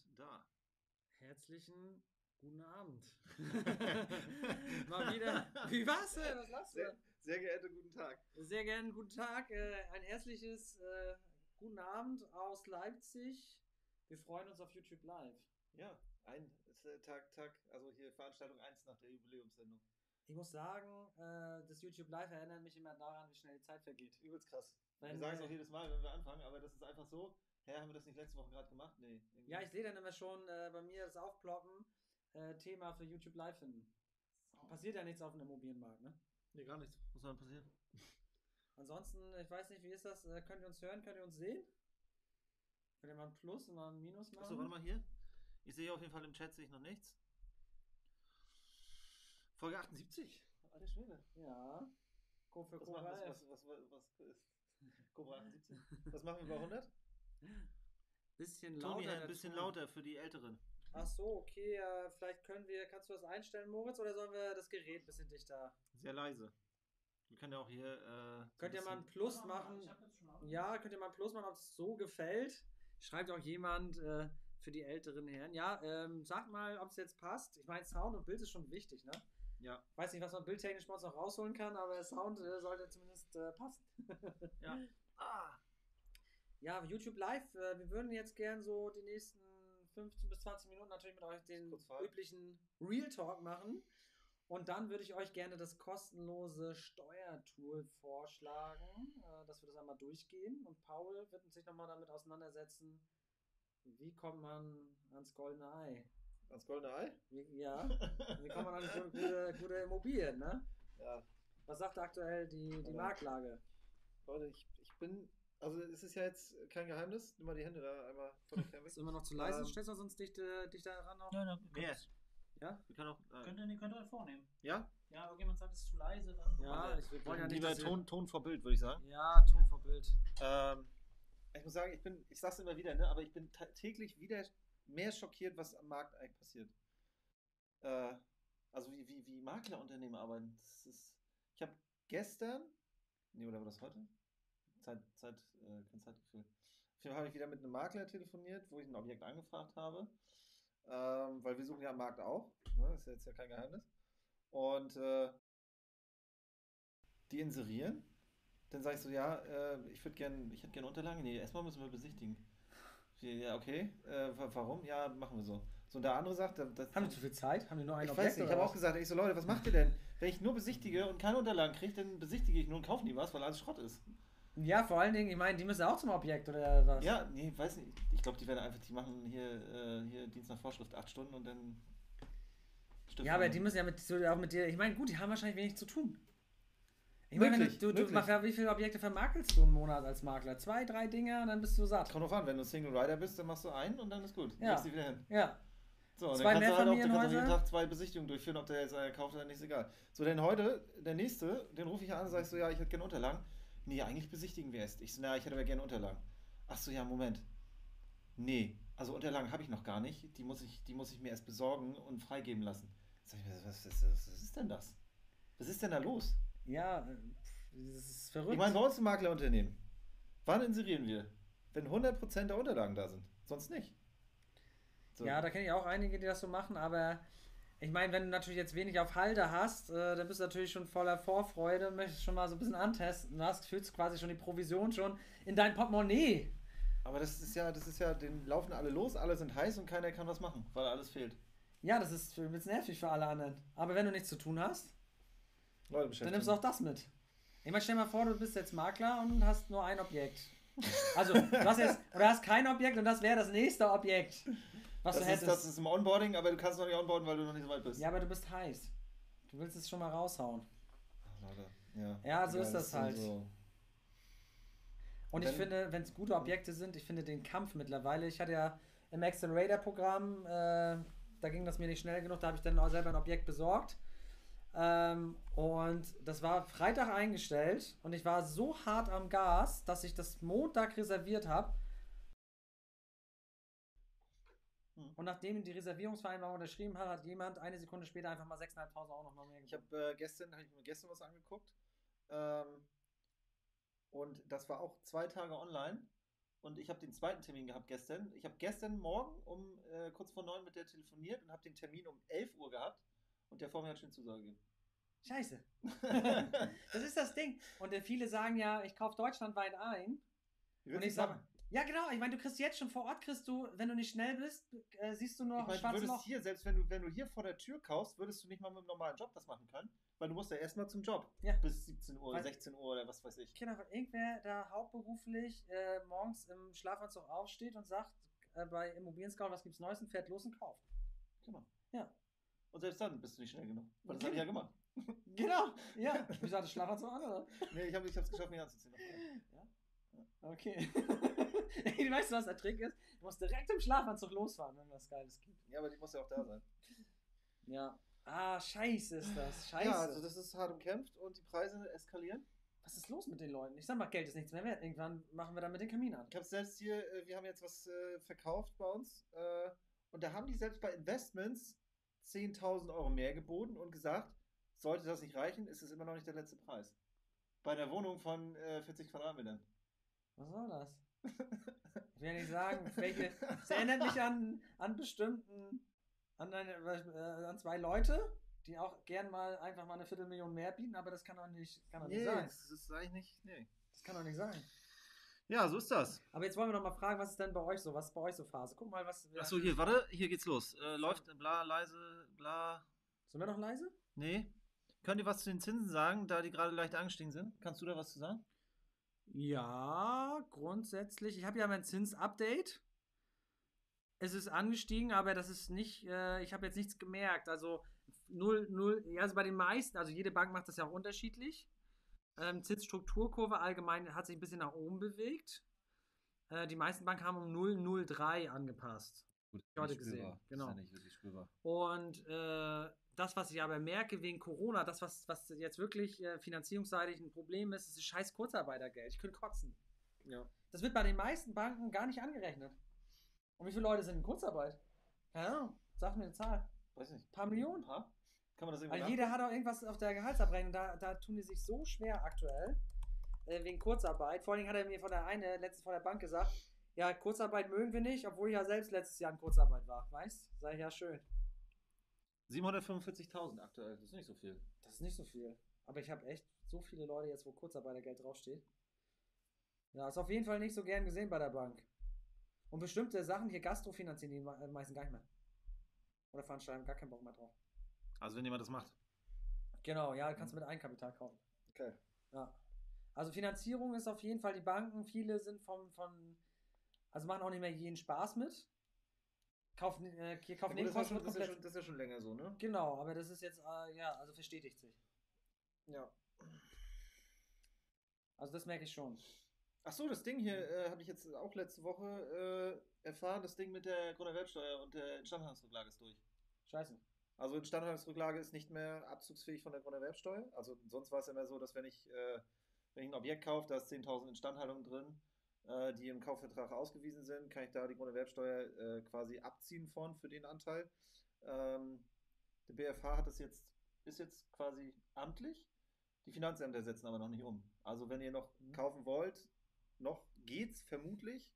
sind da. Herzlichen guten Abend. Mal wieder. Wie war's? denn? Was lachst du? Sehr, sehr geehrter guten Tag. Sehr gerne guten Tag. Äh, ein herzliches äh, guten Abend aus Leipzig. Wir freuen uns auf YouTube Live. Ja, ein äh, Tag, Tag, also hier Veranstaltung 1 nach der Jubiläumssendung. Ich muss sagen, äh, das YouTube Live erinnert mich immer daran, wie schnell die Zeit vergeht. Übelst krass. Wenn wir sagen es auch jedes Mal, wenn wir anfangen, aber das ist einfach so. Hä, haben wir das nicht letzte Woche gerade gemacht? Nee. irgendwie. Ja, ich sehe dann immer schon äh, bei mir das Aufploppen, äh, Thema für YouTube Live finden. Passiert ja nichts auf dem Immobilienmarkt, ne? Nee, gar nichts. Was soll denn passieren? Ansonsten, ich weiß nicht, wie ist das? Äh, könnt ihr uns hören? Könnt ihr uns sehen? Könnt ihr mal ein Plus und mal ein Minus machen? Achso, warte mal hier. Ich sehe auf jeden Fall im Chat sehe ich noch nichts. Folge 78. Alter Schwede. Ja. Go für Was, Cobra machen, was, F. was, was, was, was ist Cobra 78? Was machen wir bei 100? Bisschen lauter. Toni, ein der bisschen Ton. lauter für die Älteren. Ach so, okay. Äh, vielleicht können wir, kannst du das einstellen, Moritz, oder sollen wir das Gerät ein bisschen dichter? Sehr leise. Wir können ja auch hier. Äh, Könnt ihr mal ein bisschen- Plus machen? Ja, könnt ihr mal ein Plus machen, ob es so gefällt. Schreibt auch jemand äh, für die älteren Herren. Ja, ähm, sagt mal, ob es jetzt passt. Ich meine, Sound und Bild ist schon wichtig, ne? Ja. Weiß nicht, was man bildtechnisch bei uns noch rausholen kann, aber Sound äh, sollte zumindest äh, passen. Ja. Ah, Ja, YouTube Live, äh, wir würden jetzt gern so die nächsten 15 bis 20 Minuten natürlich mit euch den üblichen Real Talk machen. Und dann würde ich euch gerne das kostenlose Steuertool vorschlagen, äh, dass wir das einmal durchgehen. Und Paul wird sich nochmal damit auseinandersetzen, wie kommt man ans goldene Ei. ans goldene Ei? Wie, ja, wie kommt man an gute, gute, Immobilien, ne? Ja. Was sagt aktuell die, die Ja. Marktlage? Leute, ich, ich bin. Also, es ist ja jetzt kein Geheimnis. Nimm mal die Hände da einmal von der Cam Ist immer noch zu leise? Ähm, Stellst du sonst dicht, äh, dicht daran auf? Ja, da Mehr. könnt, Ja? Wir können auch. Äh, könnt, ihr, könnt ihr euch vornehmen. ja? Ja, irgendjemand sagt, es ist zu leise. Dann Ja, ich wir wollen ja nicht, Lieber Ton, Ton vor Bild, würde ich sagen. Ja, Ton vor Bild. Ähm, ich muss sagen, ich bin, ich sag's immer wieder, ne, aber ich bin täglich wieder mehr schockiert, was am Markt eigentlich passiert. Äh, also wie, wie, wie Maklerunternehmen arbeiten. Das ist, ich habe gestern, nee, oder war das heute? Zeit, Zeit, äh, kein Zeitgefühl. Auf jeden Fall habe ich wieder mit einem Makler telefoniert, wo ich ein Objekt angefragt habe. Ähm, weil wir suchen ja am Markt auch. Ne? Ist ja jetzt ja kein Geheimnis. Und äh, die inserieren. Dann sage ich so, ja, äh, ich würde gerne, ich hätte gerne Unterlagen. Nee, erstmal müssen wir besichtigen. Ich, Ja, okay. Äh, wa- warum? Ja, machen wir so. So, und der andere sagt, das, Haben die zu viel Zeit? Haben die nur ein ich Objekt? weiß nicht, ich habe auch gesagt, ich so, Leute, was macht ihr denn? Wenn ich nur besichtige und keine Unterlagen kriege, dann besichtige ich nur und kaufe nie was, weil alles Schrott ist. Ja, vor allen Dingen, ich meine, die müssen auch zum Objekt oder was? Ja, nee, weiß nicht. Ich glaube, die werden einfach, die machen hier, äh, hier Dienst nach Vorschrift acht Stunden und dann. stiften Ja, aber die müssen ja mit, so, auch mit dir. Ich meine, gut, die haben wahrscheinlich wenig zu tun. Ich meine, Möglich, du, du, du möglich. mach- wie viele Objekte vermakelst du im Monat als Makler? Zwei, drei Dinge und dann bist du satt. Kommt drauf an, wenn du Single Rider bist, dann machst du einen und dann ist gut. Ja. Legst wieder hin. Ja. So, und Zwei dann kannst du halt auch, kannst jeden Tag zwei Besichtigungen durchführen, ob der jetzt einer kauft oder nicht, ist egal. So, denn heute, der nächste, den rufe ich an und ich so, ja, ich hätte gerne Unterlagen. Nee, eigentlich besichtigen wir erst. Ich so, na, ich hätte aber gerne Unterlagen. Ach so, ja, Moment. Nee, also Unterlagen habe ich noch gar nicht. Die muss ich, die muss ich mir erst besorgen und freigeben lassen. Sag ich mir, was, was, was, was ist denn das? Was ist denn da los? Ja, äh, das ist verrückt. Ich meine, bei uns im Maklerunternehmen, wann inserieren wir? Wenn 100% der Unterlagen da sind. Sonst nicht. So. Ja, da kenne ich auch einige, die das so machen, aber ich meine, wenn du natürlich jetzt wenig auf Halde hast, äh, dann bist du natürlich schon voller Vorfreude, möchtest schon mal so ein bisschen antesten. Du hast fühlst quasi schon die Provision schon in dein Portemonnaie. Aber das ist ja, das ist ja, den laufen alle los, alle sind heiß und keiner kann was machen, weil alles fehlt. Ja, das ist ein bisschen nervig für alle anderen. Aber wenn du nichts zu tun hast, Leute dann nimmst du auch das mit. Ich meine, stell mal vor, du bist jetzt Makler und hast nur ein Objekt. Also, du hast jetzt, oder hast kein Objekt und das wäre das nächste Objekt, was das, du ist, das ist im Onboarding, aber du kannst noch nicht onboarden, weil du noch nicht so weit bist. ja, aber du bist heiß. Du willst es schon mal raushauen. Ach, Leute, ja. Ja, so ist das sind halt. So. Und ich Wenn- finde, wenn es gute Objekte sind, ich finde den Kampf mittlerweile. Ich hatte ja im Accelerator-Programm, äh, da ging das mir nicht schnell genug, da habe ich dann auch selber ein Objekt besorgt. Ähm, und das war Freitag eingestellt und ich war so hart am Gas, dass ich das Montag reserviert habe. Und nachdem die Reservierungsvereinbarung unterschrieben hat, hat jemand eine Sekunde später einfach mal 6.500 Euro noch mal mehr Ich habe äh, gestern, habe ich mir gestern was angeguckt. Ähm, und das war auch zwei Tage online. Und ich habe den zweiten Termin gehabt gestern. Ich habe gestern Morgen um äh, kurz vor neun mit der telefoniert und habe den Termin um 11 Uhr gehabt. Und der vor mir hat schon Zusage gegeben. Scheiße. das ist das Ding. Und äh, viele sagen ja, ich kaufe deutschlandweit ein. Und ich sage, ja genau, ich meine, du kriegst jetzt schon vor Ort, kriegst du, wenn du nicht schnell bist, äh, siehst du noch Ich meine, du würdest Loch. hier, selbst wenn du, wenn du hier vor der Tür kaufst, würdest du nicht mal mit einem normalen Job das machen können. Weil du musst ja erstmal zum Job. Ja. Bis 17 Uhr, Weil- 16 Uhr oder was weiß ich. Genau, weil irgendwer da hauptberuflich äh, morgens im Schlafanzug aufsteht und sagt, äh, bei Immobilien Scout, was gibt's Neues und fährt los und kauft. Genau. Ja. Und selbst dann bist du nicht schnell genug. Weil das Okay. habe ich ja gemacht. Genau, ja. Wieso hatte Schlafanzug an, oder? Nee, ich habe es geschafft, mich anzuziehen. Okay. Ey, weißt du, was der Trick ist? Du musst direkt im Schlafanzug losfahren, wenn was Geiles gibt. Ja, aber die muss ja auch da sein. Ja. Ah, scheiße ist das. Scheiße. Ja, also das ist hart umkämpft und die Preise eskalieren. was ist los mit den Leuten? Ich sag mal, Geld ist nichts mehr wert. Irgendwann machen wir damit den Kamin an. Ich habe selbst hier, äh, wir haben jetzt was äh, verkauft bei uns äh, und da haben die selbst bei Investments 10.000 Euro mehr geboten und gesagt, sollte das nicht reichen, ist es immer noch nicht der letzte Preis. Bei einer Wohnung von äh, 40 Quadratmetern. Was soll das? Ich will nicht sagen, welche. Es erinnert mich an, an bestimmten. An, eine, äh, an zwei Leute, die auch gern mal einfach mal eine Viertelmillion mehr bieten, aber das kann doch nicht, kann doch nicht sein. das ist eigentlich nicht. Nee. Das kann doch nicht sein. Ja, so ist das. Aber jetzt wollen wir noch mal fragen, was ist denn bei euch so? Was ist bei euch so Phase? Guck mal, was. Achso, hier, warte, hier geht's los. Äh, läuft bla, leise, bla. Sind wir noch leise? Nee. Könnt ihr was zu den Zinsen sagen, da die gerade leicht angestiegen sind? Kannst du da was zu sagen? Ja, grundsätzlich. Ich habe ja mein Zinsupdate. Es ist angestiegen, aber das ist nicht, äh, ich habe jetzt nichts gemerkt. Also 0, 0, ja, also bei den meisten, also jede Bank macht das ja auch unterschiedlich. Ähm, Zinsstrukturkurve allgemein hat sich ein bisschen nach oben bewegt. Äh, die meisten Banken haben um 0,03 angepasst. Gut, Ich hatte gesehen, genau. nicht wirklich spürbar. Und äh, das, was ich aber merke wegen Corona, das, was, was jetzt wirklich äh, finanzierungsseitig ein Problem ist, ist das scheiß Kurzarbeitergeld. Ich könnte kotzen. Ja. Das wird bei den meisten Banken gar nicht angerechnet. Und wie viele Leute sind in Kurzarbeit? Keine Ahnung. Sag mir eine Zahl. Weiß nicht. Ein paar Millionen? Ein paar? Kann man das irgendwie Weil jeder hat auch irgendwas auf der Gehaltsabrechnung. Da, da tun die sich so schwer aktuell. Äh, wegen Kurzarbeit. Vor allen Dingen hat er mir von der eine letztens von der Bank gesagt, ja, Kurzarbeit mögen wir nicht, obwohl ich ja selbst letztes Jahr in Kurzarbeit war. Weißt? Ich ja schön. 745.000 aktuell, das ist nicht so viel. Das ist nicht so viel. Aber ich habe echt so viele Leute jetzt, wo Kurzarbeitergeld draufsteht. Ja, ist auf jeden Fall nicht so gern gesehen bei der Bank. Und bestimmte Sachen hier Gastro finanzieren die me- meisten gar nicht mehr. Oder veranstalten gar keinen Bock mehr drauf. Also wenn jemand das macht. Genau, ja, kannst du mit Eigenkapital kaufen. Okay. Ja. Also Finanzierung ist auf jeden Fall die Banken, viele sind vom, von, also machen auch nicht mehr jeden Spaß mit. Kaufen, äh, das, ist ja Nebenkosten schon, das, ist ja schon, das ist ja schon länger so, ne? Genau, aber das ist jetzt, äh, ja, also verstetigt sich. Ja. Also das merke ich schon. Ach so, das Ding hier äh, habe ich jetzt auch letzte Woche äh, erfahren. Das Ding mit der Grunderwerbsteuer und der Instandhaltungsrücklage ist durch. Scheiße. Also Instandhaltungsrücklage ist nicht mehr abzugsfähig von der Grunderwerbsteuer. Also sonst war es immer so, dass wenn ich, äh, wenn ich ein Objekt kaufe, da ist 10.000 Instandhaltungen drin, äh, die im Kaufvertrag ausgewiesen sind, kann ich da die Grunderwerbsteuer äh, quasi abziehen von für den Anteil. Ähm, der BFH hat das jetzt, ist jetzt quasi amtlich. Die Finanzämter setzen aber noch nicht um. Also wenn ihr noch Mhm. kaufen wollt, noch geht's vermutlich.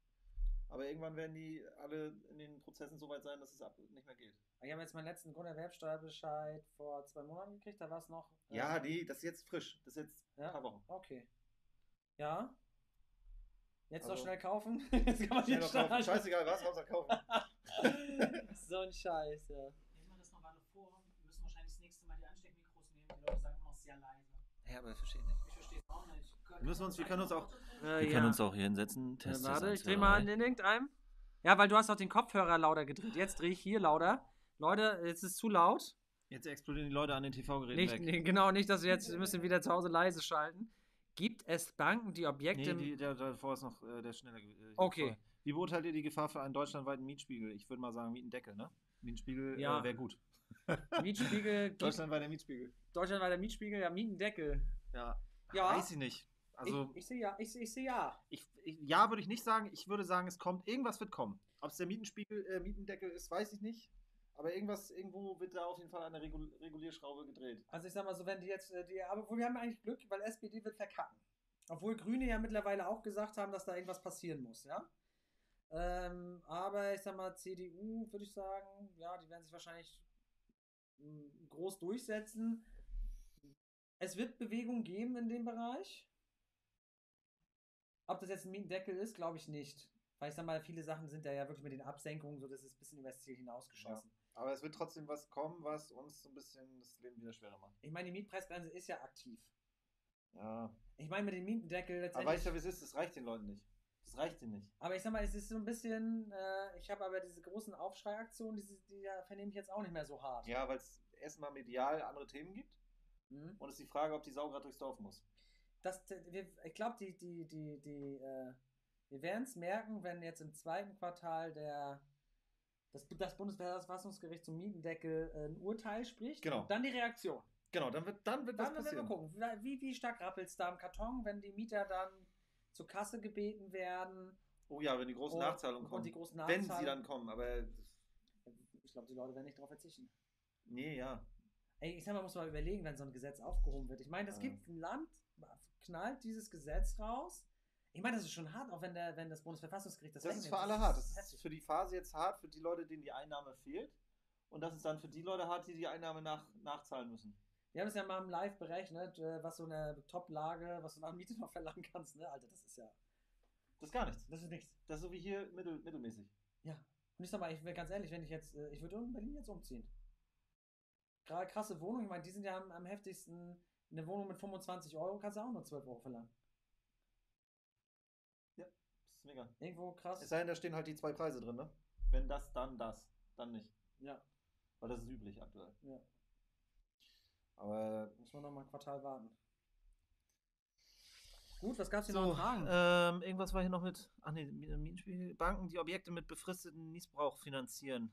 Aber irgendwann werden die alle in den Prozessen so weit sein, dass es ab nicht mehr geht. Ich habe jetzt meinen letzten Grunderwerbsteuerbescheid vor zwei Monaten gekriegt, da war es noch. äh, Ja, nee, das ist jetzt frisch. Das ist jetzt Ja? ein paar Wochen. Okay. Ja. Jetzt noch Also- schnell kaufen. Jetzt kann man Schnell noch kaufen. Scheißegal was, Hauptsache kaufen. so ein Scheiß, ja. Lesen wir das noch alle vor. Wir müssen wahrscheinlich das nächste Mal die Ansteckmikros nehmen. Die Leute sagen immer noch sehr leise. Ja, aber verstehe nicht. Ich verstehe es auch nicht. Wir müssen uns- wir können uns auch- Äh, Wir ja. können uns auch hier hinsetzen. Äh, Test, warte, Test, ich eins, dreh zwei, mal in irgendeinem. Ja, weil du hast auch den Kopfhörer lauter gedreht. Jetzt drehe ich hier lauter. Leute, jetzt ist zu laut. Jetzt explodieren die Leute an den TV-Geräten Nicht, weg. nee, genau, nicht, dass wir jetzt, wir müssen wieder zu Hause leise schalten. Gibt es Banken, die Objekte. Nee, die, der, davor ist noch äh, der schneller. Äh, Okay. Wie beurteilt ihr die Gefahr für einen deutschlandweiten Mietspiegel? Ich würde mal sagen Mietendeckel, ne? Mietspiegel Ja. äh, wäre gut. Mietspiegel. Deutschlandweiter Mietspiegel. Deutschland war der Mietspiegel, ja, Mietendeckel. Ja. Ja. Weiß ich nicht. Also, ich, ich sehe ja, ich, ich sehe ja. ich, ich, ja, würde ich nicht sagen. Ich würde sagen, es kommt. Irgendwas wird kommen. Ob es der Mietenspiegel, äh, Mietendeckel ist, weiß ich nicht. Aber irgendwas, irgendwo wird da auf jeden Fall der Regul Regulierschraube gedreht. Also ich sag mal so, wenn die jetzt, äh, die, aber wir haben eigentlich Glück, weil SPD wird verkacken. Obwohl Grüne ja mittlerweile auch gesagt haben, dass da irgendwas passieren muss, ja. Ähm, aber ich sag mal, CDU würde ich sagen, ja, die werden sich wahrscheinlich mm, groß durchsetzen. Es wird Bewegung geben in dem Bereich. Ob das jetzt ein Mietendeckel ist, glaube ich nicht. Weil ich sag mal, viele Sachen sind da ja wirklich mit den Absenkungen so, das ist ein bisschen über das Ziel hinausgeschossen. Aber es wird trotzdem was kommen, was uns so ein bisschen das Leben wieder schwerer macht. Ich meine, die Mietpreisbremse ist ja aktiv. Ja. Ich meine, mit dem Mietendeckel Aber letztendlich. weißt du, wie es ist? Das reicht den Leuten nicht. Das reicht ihnen nicht. Aber ich sag mal, es ist so ein bisschen, äh, ich habe aber diese großen Aufschreiaktionen, die ja, vernehme ich jetzt auch nicht mehr so hart. Ja, weil es erstmal medial andere Themen gibt. Mhm. Und es ist die Frage, ob die Sau gerade durchs Dorf muss. Das, ich glaube, die, die, die, die, äh, wir werden es merken, wenn jetzt im zweiten Quartal der, das, das Bundesverfassungsgericht zum Mietendeckel äh, ein Urteil spricht. Genau. Und dann die Reaktion. Genau, dann wird, dann wird Dann was werden wir passieren. gucken, wie, wie stark rappelt es da im Karton, wenn die Mieter dann zur Kasse gebeten werden. Oh ja, wenn die großen Und- Nachzahlungen und kommen. die großen Wenn sie Nachzahlungen- dann kommen, aber Ich glaube, die Leute werden nicht darauf verzichten. nee, ja. Ey, ich sag mal, muss mal überlegen, wenn so ein Gesetz aufgehoben wird. Ich meine, es Ja. gibt ein Land, knallt dieses Gesetz raus. Ich meine, das ist schon hart, auch wenn, der, wenn das Bundesverfassungsgericht das Das ist für alle hart. Das ist für die Phase jetzt hart, für die Leute, denen die Einnahme fehlt. Und das ist dann für die Leute hart, die die Einnahme nach, nachzahlen müssen. Wir haben es ja mal im Live berechnet, äh, was so eine Top-Lage, was du nach Miete noch verlangen kannst, ne? Alter, das ist ja. Das ist gar nichts. Das ist nichts. Das ist so wie hier mittel, mittelmäßig. Ja. Und ich sag mal, ich will ganz ehrlich, wenn ich jetzt, äh, ich würde in Berlin jetzt umziehen. Gerade krasse Wohnung, ich meine, die sind ja am, am heftigsten. Eine Wohnung mit 25 Euro kannst du auch nur 12 Euro verlangen. Ist mega. Irgendwo krass. Es sei denn, da stehen halt die zwei Preise drin, ne? Wenn das, dann das. Dann nicht. Ja, Weil das ist üblich aktuell. ja. Aber. Muss man noch mal ein Quartal warten. Gut, was gab's hier noch So, an Fragen? ähm, irgendwas war hier noch mit. Ach nee, Mietenspiel. Banken, die Objekte mit befristeten Niesbrauch finanzieren.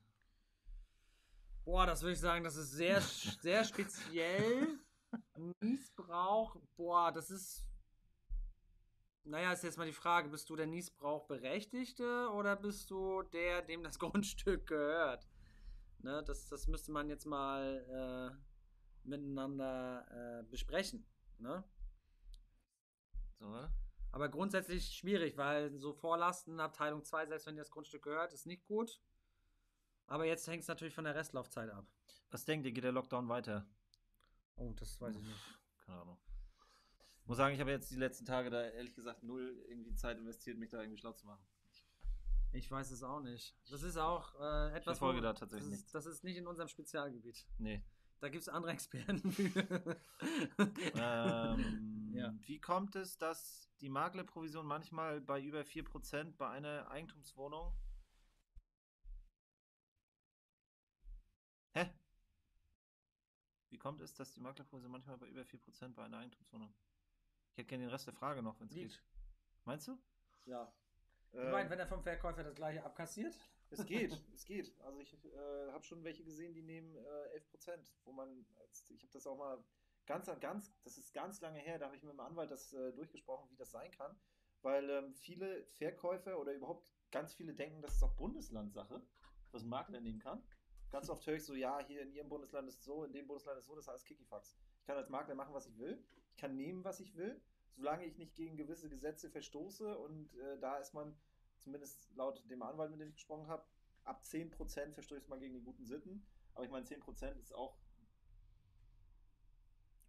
Boah, das würde ich sagen, das ist sehr, sehr speziell. Niesbrauch, boah, das ist. Naja, ist jetzt mal die Frage, bist du der Niesbrauchberechtigte oder bist du der, dem das Grundstück gehört? Ne, das, das müsste man jetzt mal äh, miteinander äh, besprechen. Ne? So, oder? Aber grundsätzlich schwierig, weil so Vorlasten, Abteilung 2, selbst wenn dir das Grundstück gehört, ist nicht gut. Aber jetzt hängt es natürlich von der Restlaufzeit ab. Was denkt ihr, geht der Lockdown weiter? Oh, das weiß ich nicht. Keine Ahnung. Muss sagen, ich habe jetzt die letzten Tage da ehrlich gesagt null irgendwie Zeit investiert, mich da irgendwie schlau zu machen. Ich weiß es auch nicht. Das ist auch äh, etwas. verfolge wo- da tatsächlich ist, das ist nicht in unserem Spezialgebiet. Nee. Da gibt es andere Experten ähm, Ja. Wie kommt es, dass die Maklerprovision manchmal bei über 4% bei einer Eigentumswohnung. Hä? Wie kommt es, dass die Maklerprovision manchmal bei über 4% bei einer Eigentumswohnung? Ich hätte gerne den Rest der Frage noch, wenn es geht. Meinst du? ja. Ich Ähm, meine, wenn er vom Verkäufer das gleiche abkassiert. Es geht, es geht. Also ich äh, habe schon welche gesehen, die nehmen äh, 11 Prozent, wo man, ich habe das auch mal ganz, ganz, das ist ganz lange her, da habe ich mit dem Anwalt das äh, durchgesprochen, wie das sein kann, weil ähm, viele Verkäufer oder überhaupt ganz viele denken, das ist auch Bundeslandsache, was ein Makler nehmen kann. Ganz oft höre ich so, ja, hier in Ihrem Bundesland ist es so, in dem Bundesland ist es so, das ist alles Kikifax. Ich kann als Makler machen, was ich will, kann nehmen, was ich will, solange ich nicht gegen gewisse Gesetze verstoße und äh, da ist man zumindest laut dem Anwalt, mit dem ich gesprochen habe, ab 10% verstößt man gegen die guten Sitten. Aber ich meine, 10% ist auch.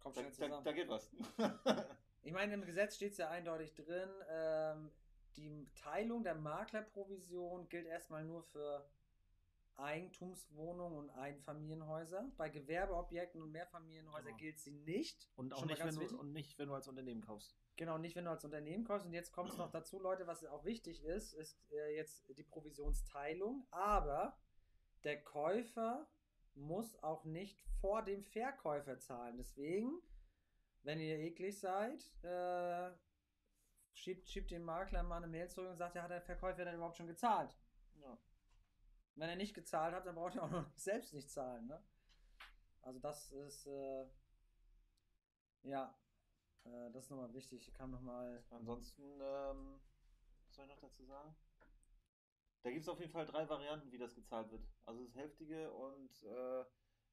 Kommt Da, da, zusammen. da geht was. Ich meine, im Gesetz steht es ja eindeutig drin, ähm, die Teilung der Maklerprovision gilt erstmal nur für Eigentumswohnungen und Einfamilienhäuser. Bei Gewerbeobjekten und Mehrfamilienhäusern Genau. gilt sie nicht. und, auch nicht, wenn du, und nicht, wenn du als Unternehmen kaufst. Genau, nicht wenn du als Unternehmen kaufst. Und jetzt kommt es noch dazu, Leute, was auch wichtig ist, ist äh, jetzt die Provisionsteilung. Aber der Käufer muss auch nicht vor dem Verkäufer zahlen. Deswegen, wenn ihr eklig seid, äh, schiebt, schiebt dem Makler mal eine Mail zurück und sagt, ja, hat der Verkäufer denn überhaupt schon gezahlt? Ja. Wenn er nicht gezahlt hat, dann braucht er auch noch selbst nicht zahlen. Ne? Also das ist, äh, ja, äh, das ist nochmal wichtig. Ich kam nochmal, Ansonsten, ähm, was soll ich noch dazu sagen? Da gibt es auf jeden Fall drei Varianten, wie das gezahlt wird. Also das Hälftige und äh,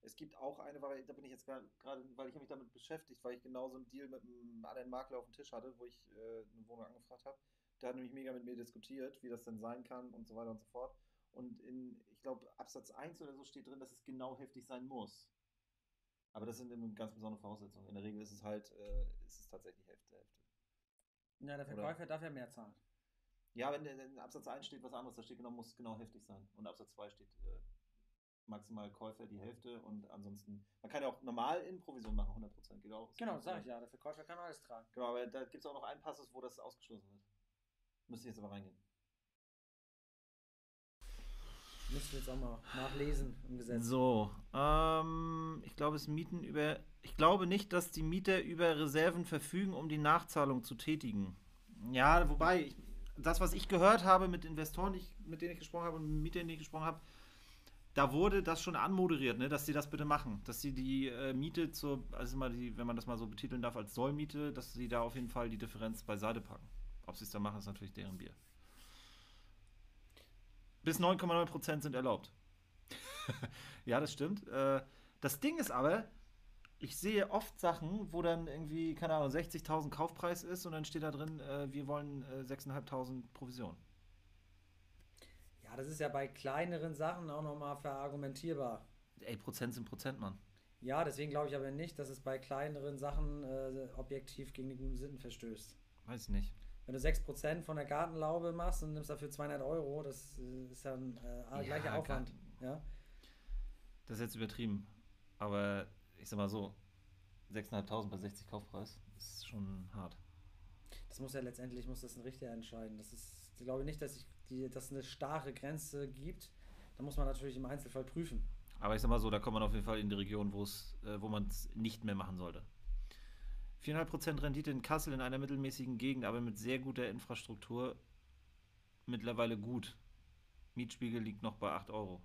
Es gibt auch eine Variante, da bin ich jetzt gerade, weil ich mich damit beschäftigt, weil ich genau so einen Deal mit einem anderen Makler auf dem Tisch hatte, wo ich äh, eine Wohnung angefragt habe. Der hat nämlich mega mit mir diskutiert, wie das denn sein kann und so weiter und so fort. Und in, ich glaube, Absatz 1 oder so steht drin, dass es genau heftig sein muss. Aber das sind eben ganz besondere Voraussetzungen. In der Regel ist es halt, äh, ist es tatsächlich Hälfte, Hälfte. Ja, der Verkäufer darf ja mehr zahlen. Ja, wenn in, in Absatz 1 steht was anderes, da steht genau, muss genau heftig sein. Und Absatz 2 steht äh, maximal Käufer die Hälfte und ansonsten, man kann ja auch normal in Provision machen, 100%, geht auch. Genau, sag ich ja. Der Verkäufer kann alles tragen. Genau, aber da gibt es auch noch einen Passus, wo das ausgeschlossen wird. Müsste ich jetzt aber reingehen. Müsst ihr jetzt auch mal nachlesen im Gesetz. So, ähm, ich glaube, es Mieten über. Ich glaube nicht, dass die Mieter über Reserven verfügen, um die Nachzahlung zu tätigen. Ja, wobei, ich, das, was ich gehört habe mit Investoren, ich, mit denen ich gesprochen habe und mit Mietern, die ich gesprochen habe, da wurde das schon anmoderiert, ne, dass sie das bitte machen. Dass sie die äh, Miete zur, also mal die, wenn man das mal so betiteln darf, als Sollmiete, dass sie da auf jeden Fall die Differenz beiseite packen. Ob sie es da machen, ist natürlich deren Bier. Bis 9,9% sind erlaubt. ja, das stimmt. Äh, das Ding ist aber, ich sehe oft Sachen, wo dann irgendwie, keine Ahnung, 60.000 Kaufpreis ist und dann steht da drin, äh, wir wollen äh, 6.500 Provision. Ja, das ist ja bei kleineren Sachen auch nochmal verargumentierbar. Ey, Prozent sind Prozent, Mann. Ja, deswegen glaube ich aber nicht, dass es bei kleineren Sachen äh, objektiv gegen die guten Sitten verstößt. Weiß ich nicht. Wenn du 6% von der Gartenlaube machst und nimmst dafür 200 Euro, das äh, ist ja ein äh, gleicher Ja, Aufwand. Ja? Das ist jetzt übertrieben. Aber ich sag mal so, 6.500 bei 60 Kaufpreis ist schon hart. Das muss ja letztendlich muss das ein Richter entscheiden. Das ist, ich glaube nicht, dass, ich die, dass es eine starre Grenze gibt. Da muss man natürlich im Einzelfall prüfen. Aber ich sag mal so, da kommt man auf jeden Fall in die Region, wo es, äh, wo man es nicht mehr machen sollte. 4,5% Rendite in Kassel in einer mittelmäßigen Gegend, aber mit sehr guter Infrastruktur. Mittlerweile gut. Mietspiegel liegt noch bei 8 Euro.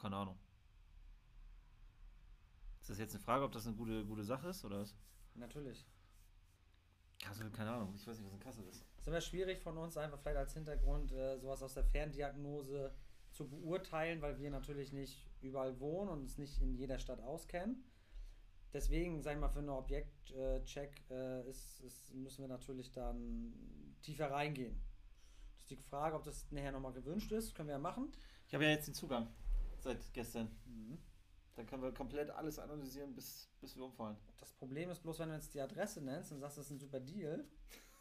Keine Ahnung. Ist das jetzt eine Frage, ob das eine gute, gute Sache ist oder was? Natürlich. Kassel, keine Ahnung. Ich weiß nicht, was in Kassel ist. Es ist immer schwierig von uns einfach vielleicht als Hintergrund äh, sowas aus der Ferndiagnose zu beurteilen, weil wir natürlich nicht überall wohnen und uns nicht in jeder Stadt auskennen. Deswegen, sag ich mal, für einen Objektcheck äh, ist, ist, müssen wir natürlich dann tiefer reingehen. Das ist die Frage, ob das nachher nochmal gewünscht ist. Können wir ja machen. Ich habe ja jetzt den Zugang seit gestern. Dann können wir komplett alles analysieren, bis, bis wir umfallen. Das Problem ist bloß, wenn du jetzt die Adresse nennst und sagst, das ist ein super Deal,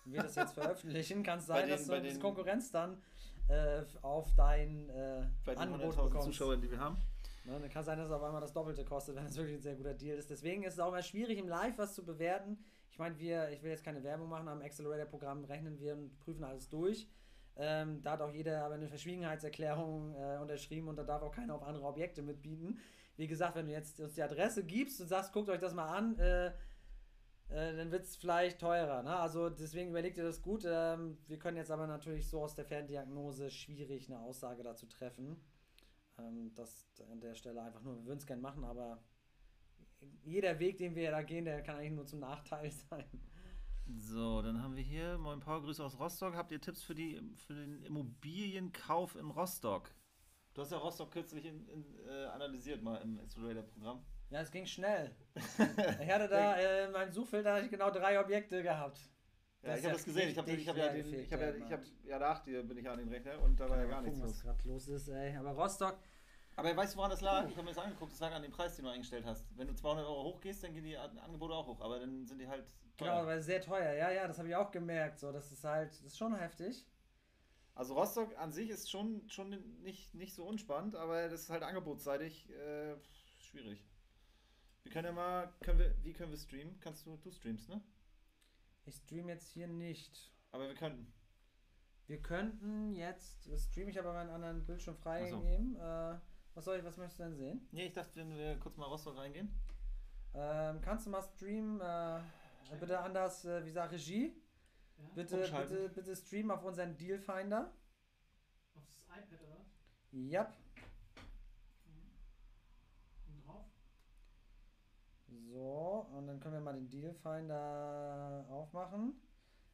und wir das jetzt veröffentlichen, kann es sein, den- dass du den- Konkurrenz dann äh, auf dein äh, Bei Angebot 100.000 bekommst. Zuschauern, die wir haben. Ne, dann kann sein, dass es auf einmal das Doppelte kostet, wenn es wirklich ein sehr guter Deal ist. Deswegen ist es auch immer schwierig, im Live was zu bewerten. Ich meine, wir, ich will jetzt keine Werbung machen, am Accelerator-Programm rechnen wir und prüfen alles durch. Ähm, da hat auch jeder aber eine Verschwiegenheitserklärung äh, unterschrieben und da darf auch keiner auf andere Objekte mitbieten. Wie gesagt, wenn du jetzt uns die Adresse gibst und sagst, guckt euch das mal an, äh, äh, dann wird es vielleicht teurer. Ne? Also deswegen überlegt ihr das gut. Ähm, wir können jetzt aber natürlich so aus der Ferndiagnose schwierig eine Aussage dazu treffen. Ähm, das an der Stelle einfach nur, wir würden es gerne machen, aber jeder Weg, den wir da gehen, der kann eigentlich nur zum Nachteil sein. So, dann haben wir hier, moin Paul, Grüße aus Rostock. Habt ihr Tipps für, die, für den Immobilienkauf in Rostock? Du hast ja Rostock kürzlich in, in, äh, analysiert mal im Accelerator-Programm. Ja, es ging schnell. Ich hatte da äh, in meinem Suchfilter hatte ich genau drei Objekte gehabt. Ja, Das ich habe ja das gesehen. Ich habe richtig ich hab ja, den, ich hab ja, ich hab, ja nach dir bin ich an den Rechner und da war ja gar nichts gucken, los. was gerade los ist, ey. Aber Rostock, Aber weißt du, woran das lag? Ich habe mir das angeguckt, das lag an dem Preis, den du eingestellt hast. Wenn du 200 Euro hochgehst, dann gehen die An- Angebote auch hoch, aber dann sind die halt teuer. genau, aber sehr teuer. Ja, ja, das habe ich auch gemerkt. So, das ist halt, das ist schon heftig. Also Rostock an sich ist schon, schon nicht, nicht so unspannend, aber das ist halt angebotsseitig äh, schwierig. Wir können ja mal, können wir, wie können wir streamen? Kannst du, du streamst, ne? Ich stream jetzt hier nicht. Aber wir könnten. Wir könnten jetzt, das stream ich aber meinen anderen Bildschirm Ach so. Äh, was soll ich, was möchtest du denn sehen? Nee, ich dachte, wenn wir kurz mal Rostock reingehen. Ähm, kannst du mal streamen? Äh, bitte anders, äh, wie sagt Regie? Ja? Bitte, bitte, bitte streamen auf unseren Dealfinder. Aufs iPad oder was? Yep. Und drauf? So, und dann können wir mal den Dealfinder aufmachen.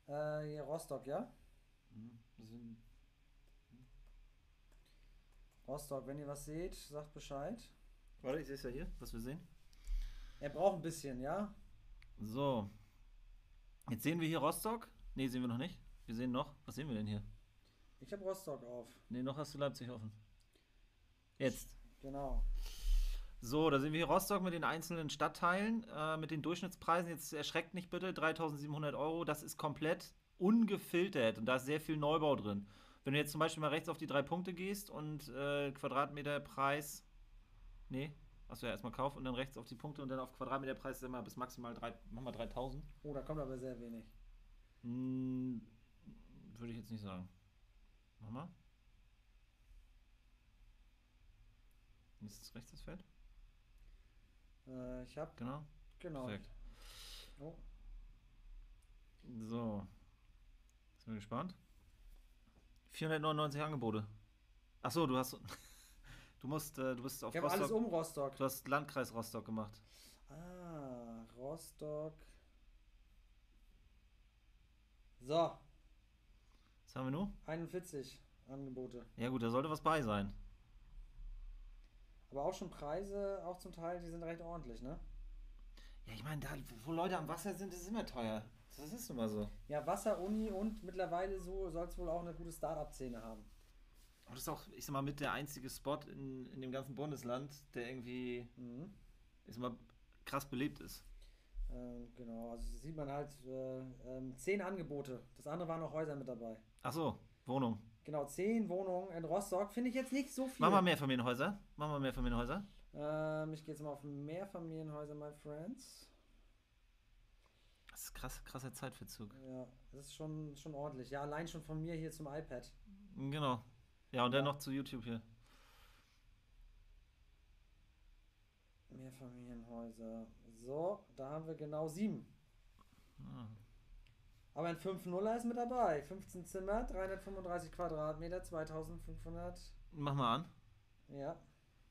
Äh, hier Rostock, ja? Mhm. Rostock, wenn ihr was seht, sagt Bescheid. Warte, ich sehe es ja hier, was wir sehen. Er braucht ein bisschen, ja? So. Jetzt sehen wir hier Rostock. Ne, sehen wir noch nicht. Wir sehen noch. Was sehen wir denn hier? Ich habe Rostock auf. Ne, noch hast du Leipzig offen. Jetzt. Genau. So, da sehen wir hier Rostock mit den einzelnen Stadtteilen, äh, mit den Durchschnittspreisen. Jetzt erschreckt nicht bitte, 3700 Euro. Das ist komplett ungefiltert und da ist sehr viel Neubau drin. Wenn du jetzt zum Beispiel mal rechts auf die drei Punkte gehst und äh, Quadratmeterpreis. Nee, achso, ja, erstmal Kauf und dann rechts auf die Punkte und dann auf Quadratmeterpreis sind wir bis maximal drei, machen wir 3000. Oh, da kommt aber sehr wenig. Hm, würde ich jetzt nicht sagen. Mach mal. Ist das rechts das Feld? Äh, ich habe Genau. genau. Perfekt. Oh, So. Sind wir gespannt? 499 Angebote. Achso, du hast. Du musst, äh, du bist auf ich habe alles Rostock. um Rostock. Du hast Landkreis Rostock gemacht. Ah, Rostock. So, Was haben wir nun? 41 Angebote. Ja gut, da sollte was bei sein. Aber auch schon Preise, auch zum Teil, die sind recht ordentlich, ne? Ja, ich meine, da, wo Leute am Wasser sind, ist immer teuer. Das ist nun mal so. Ja, Wasser, Uni und mittlerweile so soll es wohl auch eine gute Start-up-Szene haben. Und das ist auch, ich sag mal, mit der einzige Spot in, in dem ganzen Bundesland, der irgendwie, Mhm. ich sag mal, krass belebt ist. Ähm, genau, also sieht man halt äh, ähm, zehn Angebote. Das andere waren noch Häuser mit dabei. Achso, Wohnung. Genau, zehn Wohnungen in Rostock. Finde ich jetzt nicht so viel. Mach mal Mehrfamilienhäuser. Mach mal Mehrfamilienhäuser. Ähm, ich gehe jetzt mal auf Mehrfamilienhäuser, my friends. Das ist krass, krasser Zeitverzug. Ja, das ist schon, schon ordentlich. Ja, allein schon von mir hier zum iPad. Genau. Ja, und dann Ja. noch zu YouTube hier. Mehrfamilienhäuser. So, da haben wir genau sieben. Ah. Aber ein 5-0er ist mit dabei. 15 Zimmer, 335 Quadratmeter, 2500. Mach mal an. Ja.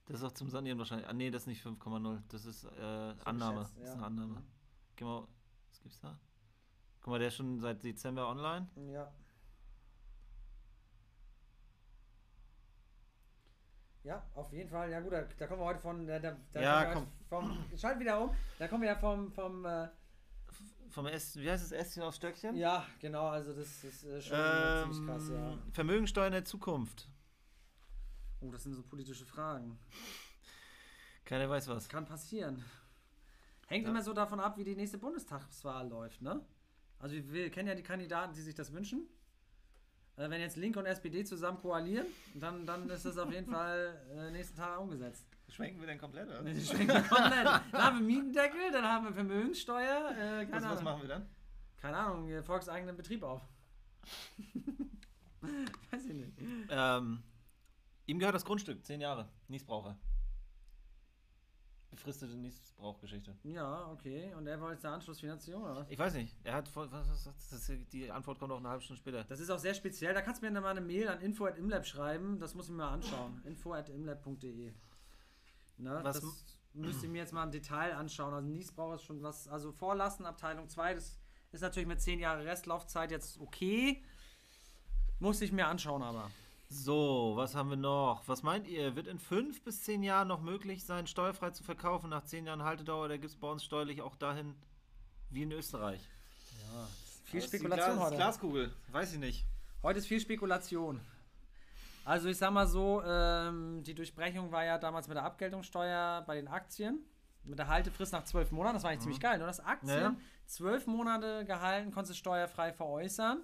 Das ist auch zum Sanieren wahrscheinlich. Ah, nee, das ist nicht 5,0. Das ist äh, Annahme. geschätzt, Das ist ja. eine Annahme. Geh mal, was gibt's da? Guck mal, der ist schon seit Dezember online. Ja. Ja, auf jeden Fall. Ja gut, da, da kommen wir heute von. Da, da, Ja, heute Vom, schalt wieder um. Da kommen wir ja vom. vom äh, Vom S, wie heißt das? Ästchen aufs Stöckchen? ja, genau, also das ist äh, schon äh, ziemlich krass, ja. Ähm, Vermögensteuer in der Zukunft. Oh, das sind so politische Fragen. Keiner weiß was. Kann passieren. Hängt Ja. immer so davon ab, wie die nächste Bundestagswahl läuft, ne? Also wir, kennen ja die Kandidaten, die sich das wünschen. Äh, wenn jetzt Linke und SPD zusammen koalieren, dann, dann ist das auf jeden Fall äh, nächsten Tag umgesetzt. Schwenken wir denn komplett? Oder? Schwenken komplett. Dann haben wir Mietendeckel, dann haben wir Vermögenssteuer. Äh, keine, Was, was machen wir dann? keine Ahnung, äh, volkseigenen Betrieb auf. Weiß ich nicht. Ähm, ihm gehört das Grundstück, zehn Jahre. Niesbraucher. Befristete Niesbrauchgeschichte. Ja, okay. Und er wollte jetzt eine Anschlussfinanzierung, oder was? Ich weiß nicht. Er hat voll, was, was, was, die Antwort kommt auch eine halbe Stunde später. Das ist auch sehr speziell. Da kannst du mir dann mal eine Mail an info.imlab schreiben. Das muss ich mir mal anschauen. info.imlab.de. Ne, Was das müsst ihr mir jetzt mal im Detail anschauen. Also Niesbrauch ist schon was. Also Vorlassen, Abteilung 2, das ist natürlich mit 10 Jahre Restlaufzeit jetzt okay. Muss ich mir anschauen, aber. So, was haben wir noch? Was meint ihr? Wird in fünf bis zehn Jahren noch möglich sein, steuerfrei zu verkaufen nach zehn Jahren Haltedauer? Da gibt es bei uns steuerlich auch dahin wie in Österreich. Ja, viel Das ist die Spekulation Glas- heute. Glaskugel, weiß ich nicht. Heute ist viel Spekulation. Also ich sag mal so, ähm, die Durchbrechung war ja damals mit der Abgeltungssteuer bei den Aktien. Mit der Haltefrist nach zwölf Monaten, das war eigentlich ziemlich geil. Nur das Aktien, Ja, ja. zwölf Monate gehalten, konntest du steuerfrei veräußern.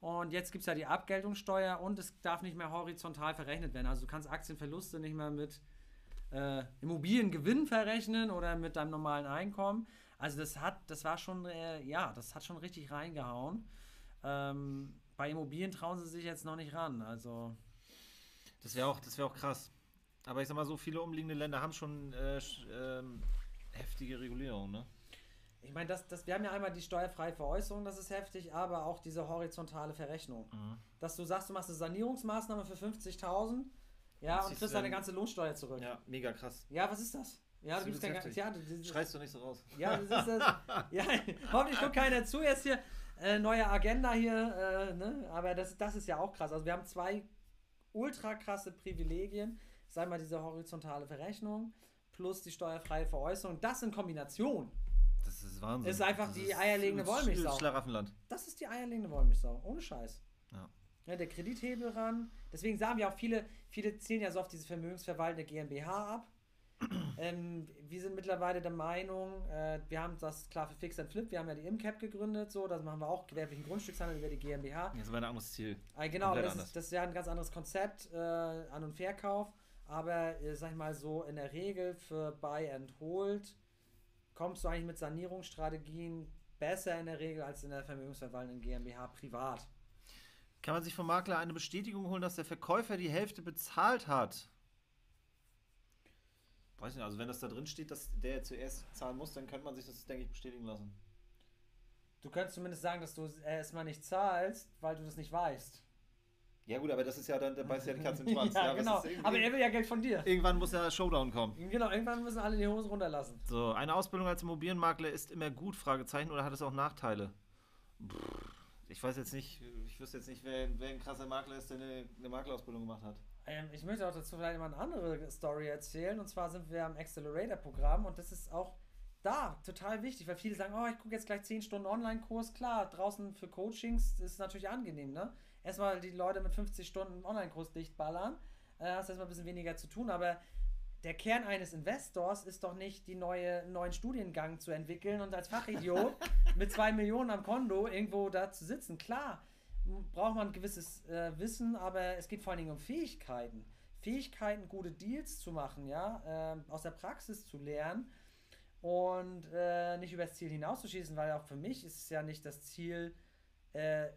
Und jetzt gibt es ja die Abgeltungssteuer und es darf nicht mehr horizontal verrechnet werden. Also du kannst Aktienverluste nicht mehr mit äh, Immobiliengewinn verrechnen oder mit deinem normalen Einkommen. Also das hat, das war schon, äh, ja, das hat schon richtig reingehauen. Ähm, bei Immobilien trauen sie sich jetzt noch nicht ran. Also Das wäre auch, das wär auch krass. Aber ich sag mal, so viele umliegende Länder haben schon äh, sch- ähm, heftige Regulierung, ne? ich meine, das, das, wir haben ja einmal die steuerfreie Veräußerung, das ist heftig, aber auch diese horizontale Verrechnung. Mhm. Dass du sagst, du machst eine Sanierungsmaßnahme für 50.000, ja, Das und kriegst deine ähm, ganze Lohnsteuer zurück. Ja, Ja, mega krass. was ist das? Ja, Das du ist gibst kein, heftig. ja, ist, Schreist du nicht so raus. Ja, das ist das. ja, hoffentlich guckt keiner zu jetzt hier. Äh, neue Agenda hier, äh, ne? Aber das, das ist ja auch krass. Also wir haben zwei ultra krasse Privilegien, sei mal diese horizontale Verrechnung plus die steuerfreie Veräußerung. Das in Kombination. Das ist Wahnsinn. Ist einfach das die eierlegende das Wollmilchsau. Schlaraffenland. Das ist die eierlegende Wollmilchsau. Ohne Scheiß. Ja. Ja, der Kredithebel ran. Deswegen sagen wir auch viele, viele zielen ja so auf diese vermögensverwaltende GmbH ab. Ähm, wir sind mittlerweile der Meinung, äh, wir haben das klar für Fix and Flip, wir haben ja die IMCAP gegründet, so, das machen wir auch gewerblichen Grundstückshandel über die GmbH. Das war ein anderes Ziel. Äh, genau, Komplett das anders. ist, das ist ja ein ganz anderes Konzept, äh, An- und Verkauf. Aber, äh, sag ich mal so, in der Regel für Buy and Hold kommst du eigentlich mit Sanierungsstrategien besser in der Regel als in der vermögensverwaltenden GmbH privat. Kann man sich vom Makler eine Bestätigung holen, dass der Verkäufer die Hälfte bezahlt hat? Weiß nicht, also wenn das da drin steht, dass der zuerst zahlen muss, dann könnte man sich das, denke ich, bestätigen lassen. Du könntest zumindest sagen, dass du erstmal nicht zahlst, weil du das nicht weißt. Ja gut, aber das ist ja dann, da beißt ja die Katze den Schwanz. ja, was genau. Aber er will ja Geld von dir. Irgendwann muss ja Showdown kommen. Genau, irgendwann müssen alle die Hose runterlassen. So, eine Ausbildung als Immobilienmakler ist immer gut, Fragezeichen, oder hat es auch Nachteile? Pff, Ich weiß jetzt nicht, ich wüsste jetzt nicht, wer, wer ein krasser Makler ist, der eine, eine Maklerausbildung gemacht hat. Ähm, ich möchte auch dazu vielleicht mal eine andere Story erzählen. Und zwar sind wir am Accelerator-Programm und das ist auch da total wichtig, weil viele sagen, oh, ich gucke jetzt gleich 10 Stunden Online-Kurs. Klar, draußen für Coachings ist es natürlich angenehm, ne? Erstmal die Leute mit 50 Stunden Online-Kurs dichtballern, äh, hast erstmal ein bisschen weniger zu tun, aber der Kern eines Investors ist doch nicht, die neue, neuen Studiengang zu entwickeln und als Fachidiot mit zwei Millionen am Konto irgendwo da zu sitzen. Klar, braucht man ein gewisses äh, Wissen, aber es geht vor allen Dingen um Fähigkeiten. Fähigkeiten, gute Deals zu machen, ja, ähm, aus der Praxis zu lernen und äh, nicht übers Ziel hinauszuschießen, weil auch für mich ist es ja nicht das Ziel, äh,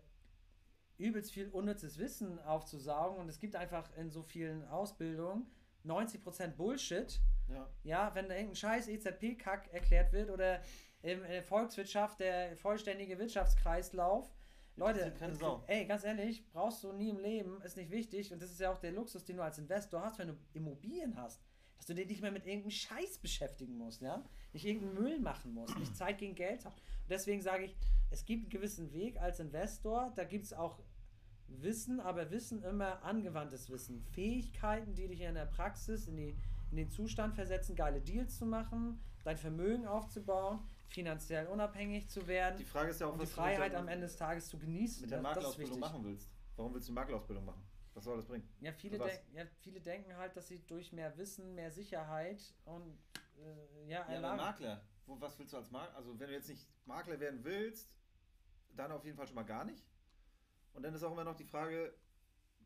übelst viel unnützes Wissen aufzusaugen und es gibt einfach in so vielen Ausbildungen 90% Bullshit. Ja. Ja, wenn da irgendein scheiß EZP-Kack erklärt wird oder in der Volkswirtschaft der vollständige Wirtschaftskreislauf. Leute, keine Sau. ey, ganz ehrlich, brauchst du nie im Leben, ist nicht wichtig und das ist ja auch der Luxus, den du als Investor hast, wenn du Immobilien hast, dass du dich nicht mehr mit irgendeinem Scheiß beschäftigen musst, ja? Nicht irgendeinen Müll machen musst, nicht Zeit gegen Geld hast. Und deswegen sage ich, es gibt einen gewissen Weg als Investor, da gibt es auch Wissen, aber Wissen immer angewandtes Wissen. Fähigkeiten, die dich in der Praxis in, die, in den Zustand versetzen, geile Deals zu machen, dein Vermögen aufzubauen, finanziell unabhängig zu werden Die Frage ist ja auch, und die was du Freiheit am Ende des Tages zu genießen. mit der Ja, Maklerausbildung wichtig. machen willst. Warum willst du die Maklerausbildung machen? Was soll das bringen? Ja viele, denk, ja, viele denken halt, dass sie durch mehr Wissen, mehr Sicherheit und äh, ja, Ja, aber Erlangen- Makler. Wo, was willst du als Makler? Also, wenn du jetzt nicht Makler werden willst, dann auf jeden Fall schon mal gar nicht. Und dann ist auch immer noch die Frage,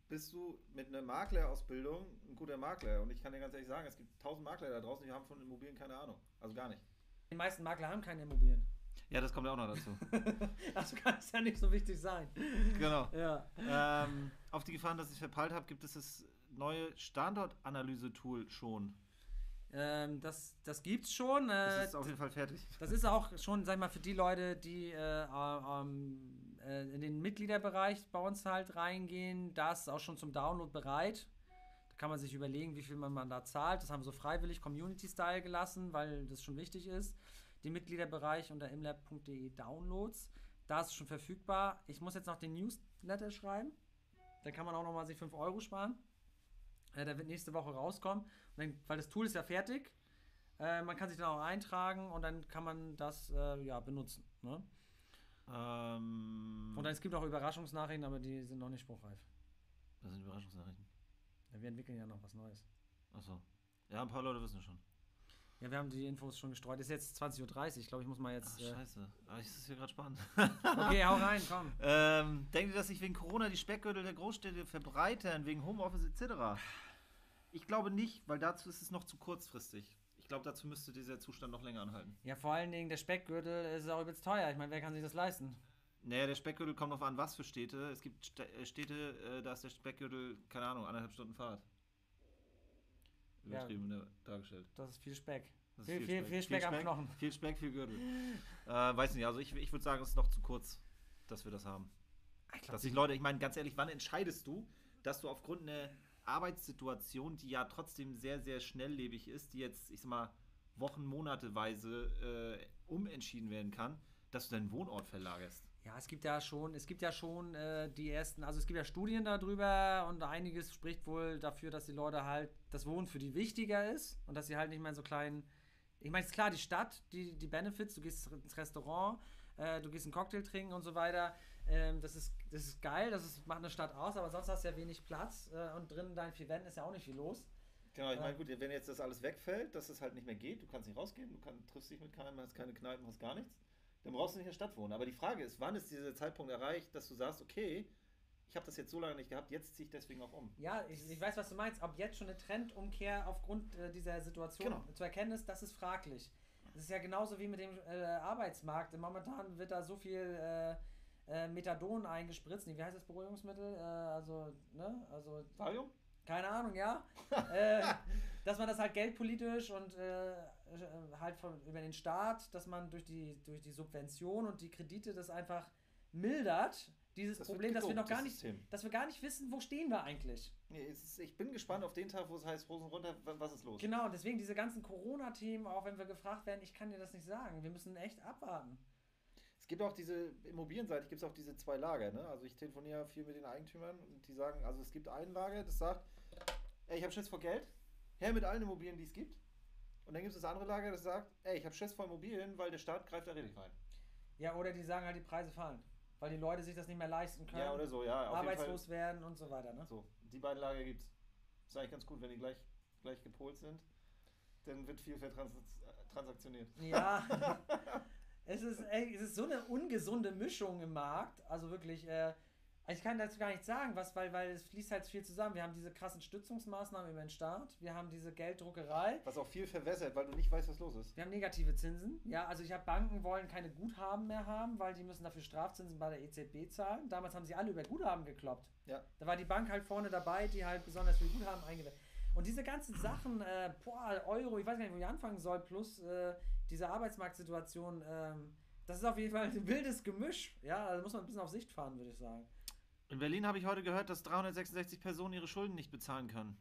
bist du mit einer Maklerausbildung ein guter Makler? Und ich kann dir ganz ehrlich sagen, es gibt tausend Makler da draußen, die haben von Immobilien keine Ahnung. Also gar nicht. Die meisten Makler haben keine Immobilien. Ja, das kommt ja auch noch dazu. also kann es ja nicht so wichtig sein. genau. Ja. ähm, auf die Gefahren, dass ich es verpeilt habe, gibt es das neue Standortanalyse-Tool schon. Ähm, das, das gibt's schon. Das Äh, ist auf jeden Fall fertig. Das ist auch schon, sag ich mal, für die Leute, die äh, ähm, äh, in den Mitgliederbereich bei uns halt reingehen, da ist es auch schon zum Download bereit. Kann man sich überlegen, wie viel man, man da zahlt. Das haben wir so freiwillig Community-Style gelassen, weil das schon wichtig ist. Den Mitgliederbereich unter imlab.de Downloads. Da ist es schon verfügbar. Ich muss jetzt noch den Newsletter schreiben. Da kann man auch nochmal sich 5 Euro sparen. Äh, der wird nächste Woche rauskommen. Dann, weil das Tool ist ja fertig. Äh, man kann sich dann auch eintragen und dann kann man das äh, ja, benutzen. Ne? Ähm, Und dann, es gibt auch Überraschungsnachrichten, aber die sind noch nicht spruchreif. das sind Überraschungsnachrichten. Ja, wir entwickeln ja noch was Neues. Achso. Ja, ein paar Leute wissen schon. Ja, wir haben die Infos schon gestreut. Ist jetzt 20.30 Uhr. Ich glaube, ich muss mal Ach, jetzt. Äh, scheiße. Aber es ist hier gerade spannend. okay, hau rein, komm. ähm, denkt ihr, dass sich wegen Corona die Speckgürtel der Großstädte verbreitern, wegen Homeoffice etc.? Ich glaube nicht, weil dazu ist es noch zu kurzfristig. Ich glaube, dazu müsste dieser Zustand noch länger anhalten. Ja, vor allen Dingen der Speckgürtel ist auch übelst teuer. Ich meine, wer kann sich das leisten? Naja, der Speckgürtel kommt auf an, was für Städte. Es gibt äh, Städte, äh, da ist der Speckgürtel, keine Ahnung, anderthalb Stunden Fahrt. Ja. Übertrieben ne, dargestellt. Das ist viel Speck. Das Viel, viel, viel Speck am Knochen. Viel Speck, viel Gürtel. äh, weiß nicht, also ich, ich würde sagen, es ist noch zu kurz, dass wir das haben. Ich glaub, Dass sich Leute, ich meine, ganz ehrlich, wann entscheidest du, dass du aufgrund einer Arbeitssituation, die ja trotzdem sehr, sehr schnelllebig ist, die jetzt, ich sag mal, Wochen, Monateweise äh, umentschieden werden kann, dass du deinen Wohnort verlagerst? Ja, es gibt ja schon, es gibt ja schon äh, die ersten, also es gibt ja Studien darüber und einiges spricht wohl dafür, dass die Leute halt das Wohnen für die wichtiger ist und dass sie halt nicht mehr in so kleinen. Ich meine, ist klar, die Stadt, die, die Benefits, du gehst ins Restaurant, äh, du gehst einen Cocktail trinken und so weiter. Ähm, das, ist, das ist geil, das ist, macht eine Stadt aus, aber sonst hast du ja wenig Platz äh, und drinnen deinen vier Wänden ist ja auch nicht viel los. Genau, ich meine, gut, wenn jetzt das alles wegfällt, dass es halt nicht mehr geht, du kannst nicht rausgehen, du kann, triffst dich mit keinem, hast keine Kneipen, hast gar nichts, dann brauchst du nicht in der Stadt wohnen. Aber die Frage ist, wann ist dieser Zeitpunkt erreicht, dass du sagst, okay, ich habe das jetzt so lange nicht gehabt, jetzt ziehe ich deswegen auch um. Ja, ich, ich weiß, was du meinst. Ob jetzt schon eine Trendumkehr aufgrund äh, dieser Situation Genau. zu erkennen ist, das ist fraglich. Das ist ja genauso wie mit dem äh, Arbeitsmarkt. Momentan wird da so viel äh, äh, Methadon eingespritzt. Nee, wie heißt das Beruhigungsmittel? Äh, also, ne? Also, Valium? keine Ahnung, ja. äh, dass man das halt geldpolitisch und halt von, über den Staat, dass man durch die, durch die Subvention und die Kredite das einfach mildert. Dieses Das Problem, dass wir noch gedopt, gar nicht, System. dass wir gar nicht wissen, wo stehen wir eigentlich. Nee, ist, ich bin gespannt auf den Tag, wo es heißt, Hosen runter, wa- was ist los? Genau, deswegen diese ganzen Corona-Themen, auch wenn wir gefragt werden, ich kann dir das nicht sagen. Wir müssen echt abwarten. Es gibt auch diese Immobilienseite, gibt es auch diese zwei Lager. Ne? Also ich telefoniere viel mit den Eigentümern und die sagen, also es gibt ein Lager, das sagt, ey, ich habe Schiss vor Geld, her mit allen Immobilien, die es gibt. Und dann gibt es das andere Lager, das sagt, ey, ich habe Schiss vor Immobilien, weil der Staat greift da richtig rein. Ja, oder die sagen halt, die Preise fallen. Weil die Leute sich das nicht mehr leisten können, Ja, oder so, ja. Arbeitslos werden und so weiter. Ne? So, die beiden Lager gibt's. Ist eigentlich ganz gut, wenn die gleich, gleich gepolt sind. Dann wird viel vertrans transaktioniert. Ja. es, ist, ey, es ist so eine ungesunde Mischung im Markt. Also wirklich, äh, ich kann dazu gar nichts sagen, was, weil, weil es fließt halt viel zusammen. Wir haben diese krassen Stützungsmaßnahmen über den Staat, wir haben diese Gelddruckerei, Was auch viel verwässert, weil du nicht weißt, was los ist. wir haben negative Zinsen. Ja, also ich habe Banken wollen keine Guthaben mehr haben, weil die müssen dafür Strafzinsen bei der EZB zahlen. Damals haben sie alle über Guthaben gekloppt. Ja. Da war die Bank halt vorne dabei, die halt besonders viel Guthaben eingewählt. Und diese ganzen Sachen, äh, boah, Euro, ich weiß gar nicht, wo ich anfangen soll, plus äh, diese Arbeitsmarktsituation, ähm, das ist auf jeden Fall ein wildes Gemisch. Ja, also muss man ein bisschen auf Sicht fahren, würde ich sagen. In Berlin habe ich heute gehört, dass 366 Personen ihre Schulden nicht bezahlen können.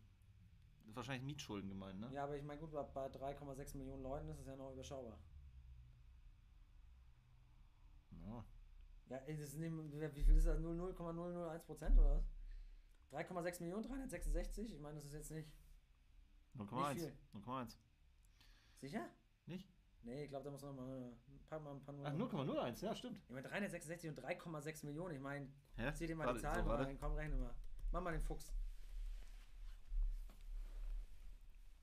Das ist wahrscheinlich Mietschulden gemeint, ne? Ja, aber ich meine, gut, bei bei 3,6 Millionen Leuten ist es ja noch überschaubar. Ja. Ja, das nicht, wie viel ist das? 0, 0,001 Prozent oder was? 3,6 Millionen, 366? Ich meine, das ist jetzt nicht. 0,1. viel. 0,1. Sicher? Nee, ich glaube, da muss noch mal ein paar, mal ein paar Ach, 0,01, ja, stimmt. Ich meine, 366 und 3,6 Millionen. Ich meine, zieh dir mal Warte, die Zahlen so, rein. Komm, rechne mal. Mach mal den Fuchs.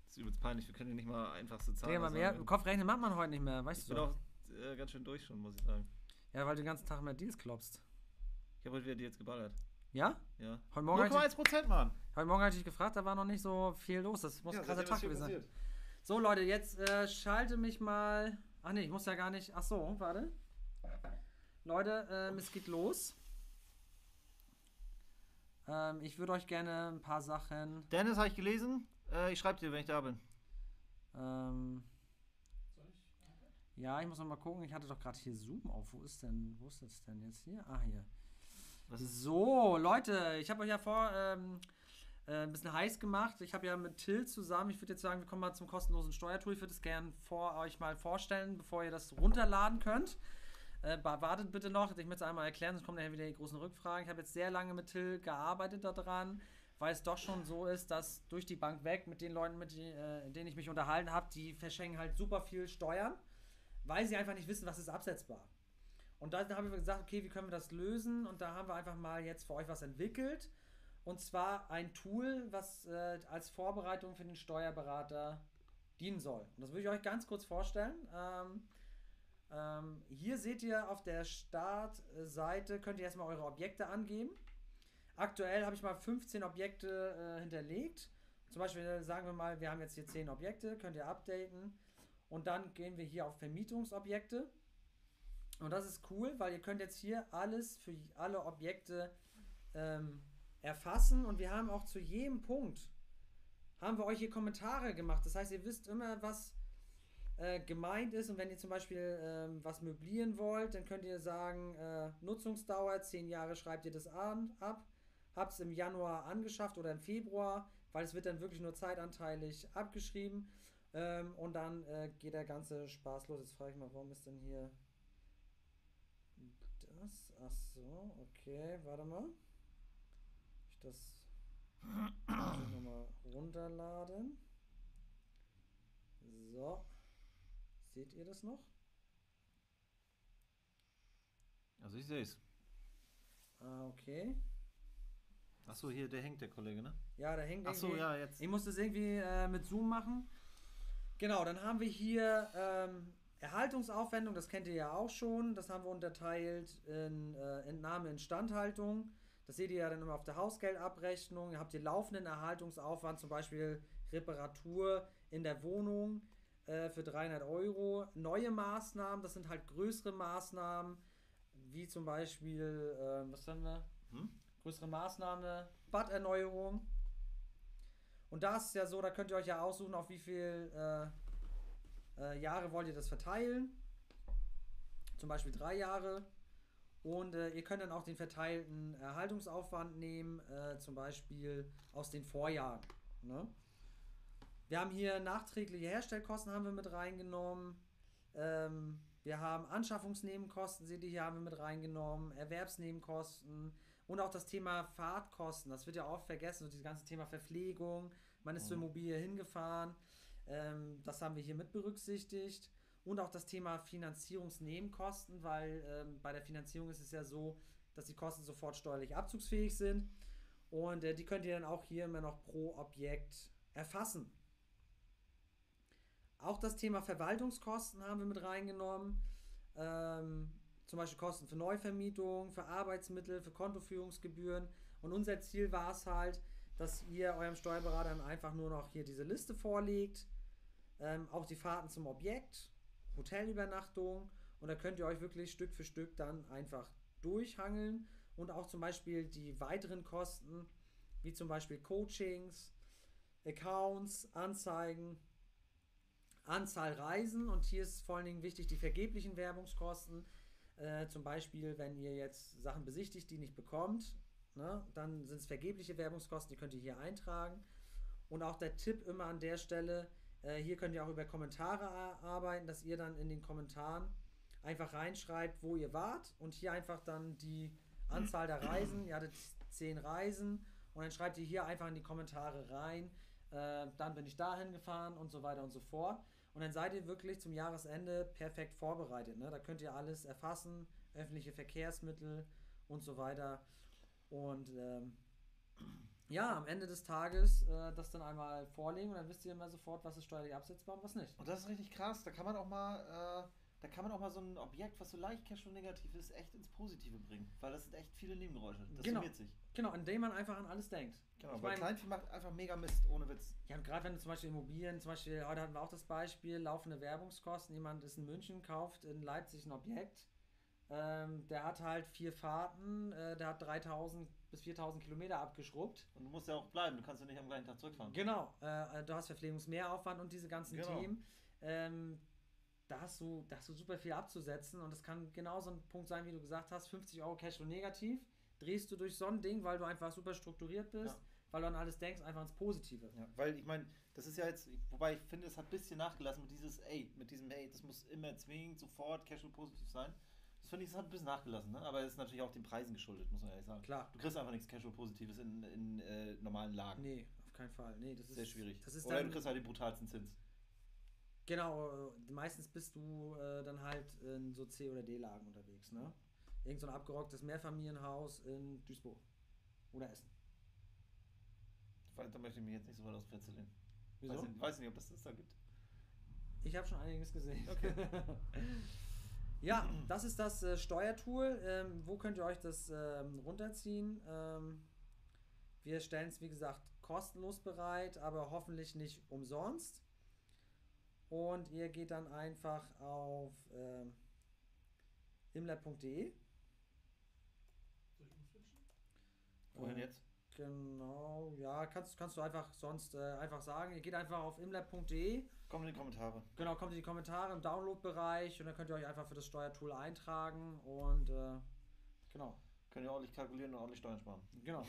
Das ist übelst peinlich, wir können hier nicht mal einfachste Zahlen Digga, mal mehr. sagen. Kopfrechnen macht man heute nicht mehr, Ich weißt bin du? auch äh, ganz schön durch schon, muss ich sagen. Ja, weil du den ganzen Tag mehr Deals klopfst. Ich habe heute wieder die jetzt geballert. Ja? Ja. Heute Morgen, habe ich, 0,1 Prozent, Mann! heute Morgen hab ich dich gefragt, da war noch nicht so viel los. Das muss Ja, ein krasser Tag gewesen sein. So, Leute, jetzt äh, schalte mich mal. Ach nee, ich muss ja gar nicht. Ach so, warte. Leute, ähm, es geht los. Ähm, ich würde euch gerne ein paar Sachen. Dennis, habe ich gelesen? Äh, ich schreibe dir, wenn ich da bin. Ähm, ja, ich muss noch mal gucken. Ich hatte doch gerade hier Zoom auf. Wo ist denn? Wo ist das denn jetzt hier? Ah, hier. So, Leute, ich habe euch ja vor ähm, äh, ein bisschen heiß gemacht. Ich habe ja mit Till zusammen, ich würde jetzt sagen, wir kommen mal zum kostenlosen Steuertool. Ich würde es gerne vor euch mal vorstellen, bevor ihr das runterladen könnt. Äh, wartet bitte noch, ich möchte es einmal erklären, sonst kommen nachher wieder die großen Rückfragen. Ich habe jetzt sehr lange mit Till gearbeitet daran, weil es doch schon so ist, dass durch die Bank weg mit den Leuten, mit die, äh, denen ich mich unterhalten habe, die verschenken halt super viel Steuern, weil sie einfach nicht wissen, was ist absetzbar. Und da haben wir gesagt, okay, wie können wir das lösen? Und da haben wir einfach mal jetzt für euch was entwickelt. Und zwar ein Tool, was äh, als Vorbereitung für den Steuerberater dienen soll. Und das würde ich euch ganz kurz vorstellen. Ähm, ähm, hier seht ihr auf der Startseite, könnt ihr erstmal eure Objekte angeben. Aktuell habe ich mal 15 Objekte äh, hinterlegt. Zum Beispiel sagen wir mal, wir haben jetzt hier 10 Objekte, könnt ihr updaten. Und dann gehen wir hier auf Vermietungsobjekte. Und das ist cool, weil ihr könnt jetzt hier alles für alle Objekte ähm, erfassen und wir haben auch zu jedem Punkt haben wir euch hier Kommentare gemacht. Das heißt, ihr wisst immer, was äh, gemeint ist und wenn ihr zum Beispiel ähm, was möblieren wollt, dann könnt ihr sagen, äh, Nutzungsdauer 10 Jahre schreibt ihr das ab, habt es im Januar angeschafft oder im Februar, weil es wird dann wirklich nur zeitanteilig abgeschrieben ähm, und dann äh, geht der ganze Spaß los. Jetzt frage ich mal, warum ist denn hier das? Ach so, okay, warte mal. Das nochmal runterladen. So. Seht ihr das noch? Also ich sehe es. Ah, okay. Achso, hier, der hängt, der Kollege, ne? Ja, da hängt Achso, ja, jetzt. Ich muss das irgendwie äh, mit Zoom machen. Genau, dann haben wir hier ähm, Erhaltungsaufwendung, das kennt ihr ja auch schon. Das haben wir unterteilt in äh, Entnahme, Instandhaltung. Das seht ihr ja dann immer auf der Hausgeldabrechnung. Ihr habt hier laufenden Erhaltungsaufwand, zum Beispiel Reparatur in der Wohnung äh, für 300 Euro. Neue Maßnahmen, das sind halt größere Maßnahmen, wie zum Beispiel, äh, was haben wir? Hm? größere Maßnahme, Baderneuerung. Und da ist es ja so, da könnt ihr euch ja aussuchen, auf wie viel äh, äh, Jahre wollt ihr das verteilen. Zum Beispiel drei Jahre. Und äh, ihr könnt dann auch den verteilten Erhaltungsaufwand nehmen, äh, zum Beispiel aus den Vorjahren. Ne? Wir haben hier nachträgliche Herstellkosten haben wir mit reingenommen. Ähm, wir haben Anschaffungsnebenkosten, seht ihr hier, haben wir mit reingenommen. Erwerbsnebenkosten. Und auch das Thema Fahrtkosten, das wird ja oft vergessen, so dieses ganze Thema Verpflegung. Man ist zur Mhm. Immobilie hingefahren. Ähm, das haben wir hier mit berücksichtigt. Und auch das Thema Finanzierungsnebenkosten, weil ähm, bei der Finanzierung ist es ja so, dass die Kosten sofort steuerlich abzugsfähig sind. Und äh, die könnt ihr dann auch hier immer noch pro Objekt erfassen. Auch das Thema Verwaltungskosten haben wir mit reingenommen. Ähm, zum Beispiel Kosten für Neuvermietung, für Arbeitsmittel, für Kontoführungsgebühren. Und unser Ziel war es halt, dass ihr eurem Steuerberater einfach nur noch hier diese Liste vorlegt. Ähm, auch die Fahrten zum Objekt, Hotelübernachtung. Und da könnt ihr euch wirklich Stück für Stück dann einfach durchhangeln. Und auch zum Beispiel die weiteren Kosten, wie zum Beispiel Coachings, Accounts, Anzeigen, Anzahl Reisen. Und hier ist vor allen Dingen wichtig die vergeblichen Werbungskosten. Äh, zum Beispiel, wenn ihr jetzt Sachen besichtigt, die nicht bekommt, ne, dann sind es vergebliche Werbungskosten, die könnt ihr hier eintragen. Und auch der Tipp immer an der Stelle, äh, hier könnt ihr auch über Kommentare arbeiten, dass ihr dann in den Kommentaren einfach reinschreibt, wo ihr wart und hier einfach dann die Anzahl der Reisen, ihr hattet 10 Reisen und dann schreibt ihr hier einfach in die Kommentare rein, äh, dann bin ich dahin gefahren und so weiter und so fort. Und dann seid ihr wirklich zum Jahresende perfekt vorbereitet. Ne? Da könnt ihr alles erfassen, öffentliche Verkehrsmittel und so weiter. Und ähm, ja, am Ende des Tages äh, das dann einmal vorlegen und dann wisst ihr immer sofort, was ist steuerlich absetzbar und was nicht. Und das ist richtig krass. Da kann man auch mal, äh, da kann man auch mal so ein Objekt, was so leicht Cashflow negativ ist, echt ins Positive bringen. Weil das sind echt viele Nebengeräusche. Das Genau. summiert sich. Genau, indem man einfach an alles denkt. Genau, Ich weil mein- Kleinvieh macht einfach mega Mist, ohne Witz. Ja, und gerade wenn du zum Beispiel Immobilien, zum Beispiel, heute hatten wir auch das Beispiel, laufende Werbungskosten, jemand ist in München, kauft in Leipzig ein Objekt, ähm, der hat halt vier Fahrten, äh, der hat 3000 bis 4000 Kilometer abgeschrubbt. Und du musst ja auch bleiben. Du kannst ja nicht am gleichen Tag zurückfahren. Genau, äh, du hast Verpflegungsmehraufwand und diese ganzen Genau. Themen. Ähm, da hast, du, da hast du super viel abzusetzen und das kann genauso ein Punkt sein, wie du gesagt hast, 50 Euro Cashflow negativ, drehst du durch so ein Ding, weil du einfach super strukturiert bist, Ja. weil du an alles denkst, einfach ins Positive. Ja, weil ich meine, das ist ja jetzt, wobei ich finde, es hat ein bisschen nachgelassen mit dieses, ey, mit diesem, ey, das muss immer zwingend sofort Cashflow positiv sein. Das finde ich, es hat ein bisschen nachgelassen, ne? aber es ist natürlich auch den Preisen geschuldet, muss man ehrlich sagen. Klar. Du kriegst einfach nichts Cashflow Positives in, in äh, normalen Lagen. Nee, auf keinen Fall. Nee, das ist Sehr schwierig. Das ist Oder dann, du kriegst halt den brutalsten Zins. genau, äh, meistens bist du äh, dann halt in so C- oder D-Lagen unterwegs, ne? Irgend so ein abgerocktes Mehrfamilienhaus in Duisburg. Oder Essen. Da möchte ich mich jetzt nicht so weit aus dem Fenster lehnen. Wieso? Weiß nicht, weiß nicht, ob das das da gibt. Ich habe schon einiges gesehen. Okay. ja, das ist das äh, Steuertool. Ähm, wo könnt ihr euch das ähm, runterziehen? Ähm, wir stellen es, wie gesagt, kostenlos bereit, aber hoffentlich nicht umsonst. Und ihr geht dann einfach auf ähm, imlab.de. Soll ich umswitchen? Wohin jetzt? Genau, ja, kannst, kannst du einfach sonst äh, einfach sagen. Ihr geht einfach auf imlab.de. Kommt in die Kommentare. Genau, kommt in die Kommentare im Download-Bereich und dann könnt ihr euch einfach für das Steuertool eintragen und äh, genau, Könnt ihr ordentlich kalkulieren und ordentlich Steuern sparen. genau.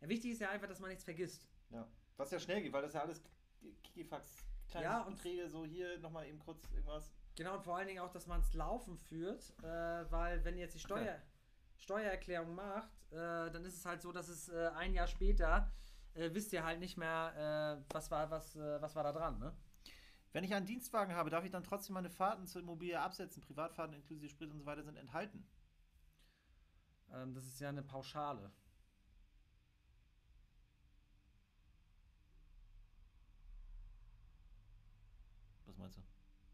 Ja, wichtig ist ja einfach, dass man nichts vergisst. Ja. Was ja schnell geht, weil das ja alles Kikifax, kleine Ja, und- Beträge, so hier nochmal eben kurz irgendwas. Genau, und vor allen Dingen auch, dass man es laufen führt, äh, weil wenn jetzt die Steuer, Okay. Steuererklärung macht, äh, dann ist es halt so, dass es äh, ein Jahr später äh, wisst ihr halt nicht mehr, äh, was war was äh, was war da dran, ne? Wenn ich einen Dienstwagen habe, darf ich dann trotzdem meine Fahrten zur Immobilie absetzen. Privatfahrten inklusive Sprit und so weiter sind enthalten. Ähm, das ist ja eine Pauschale. Was meinst du?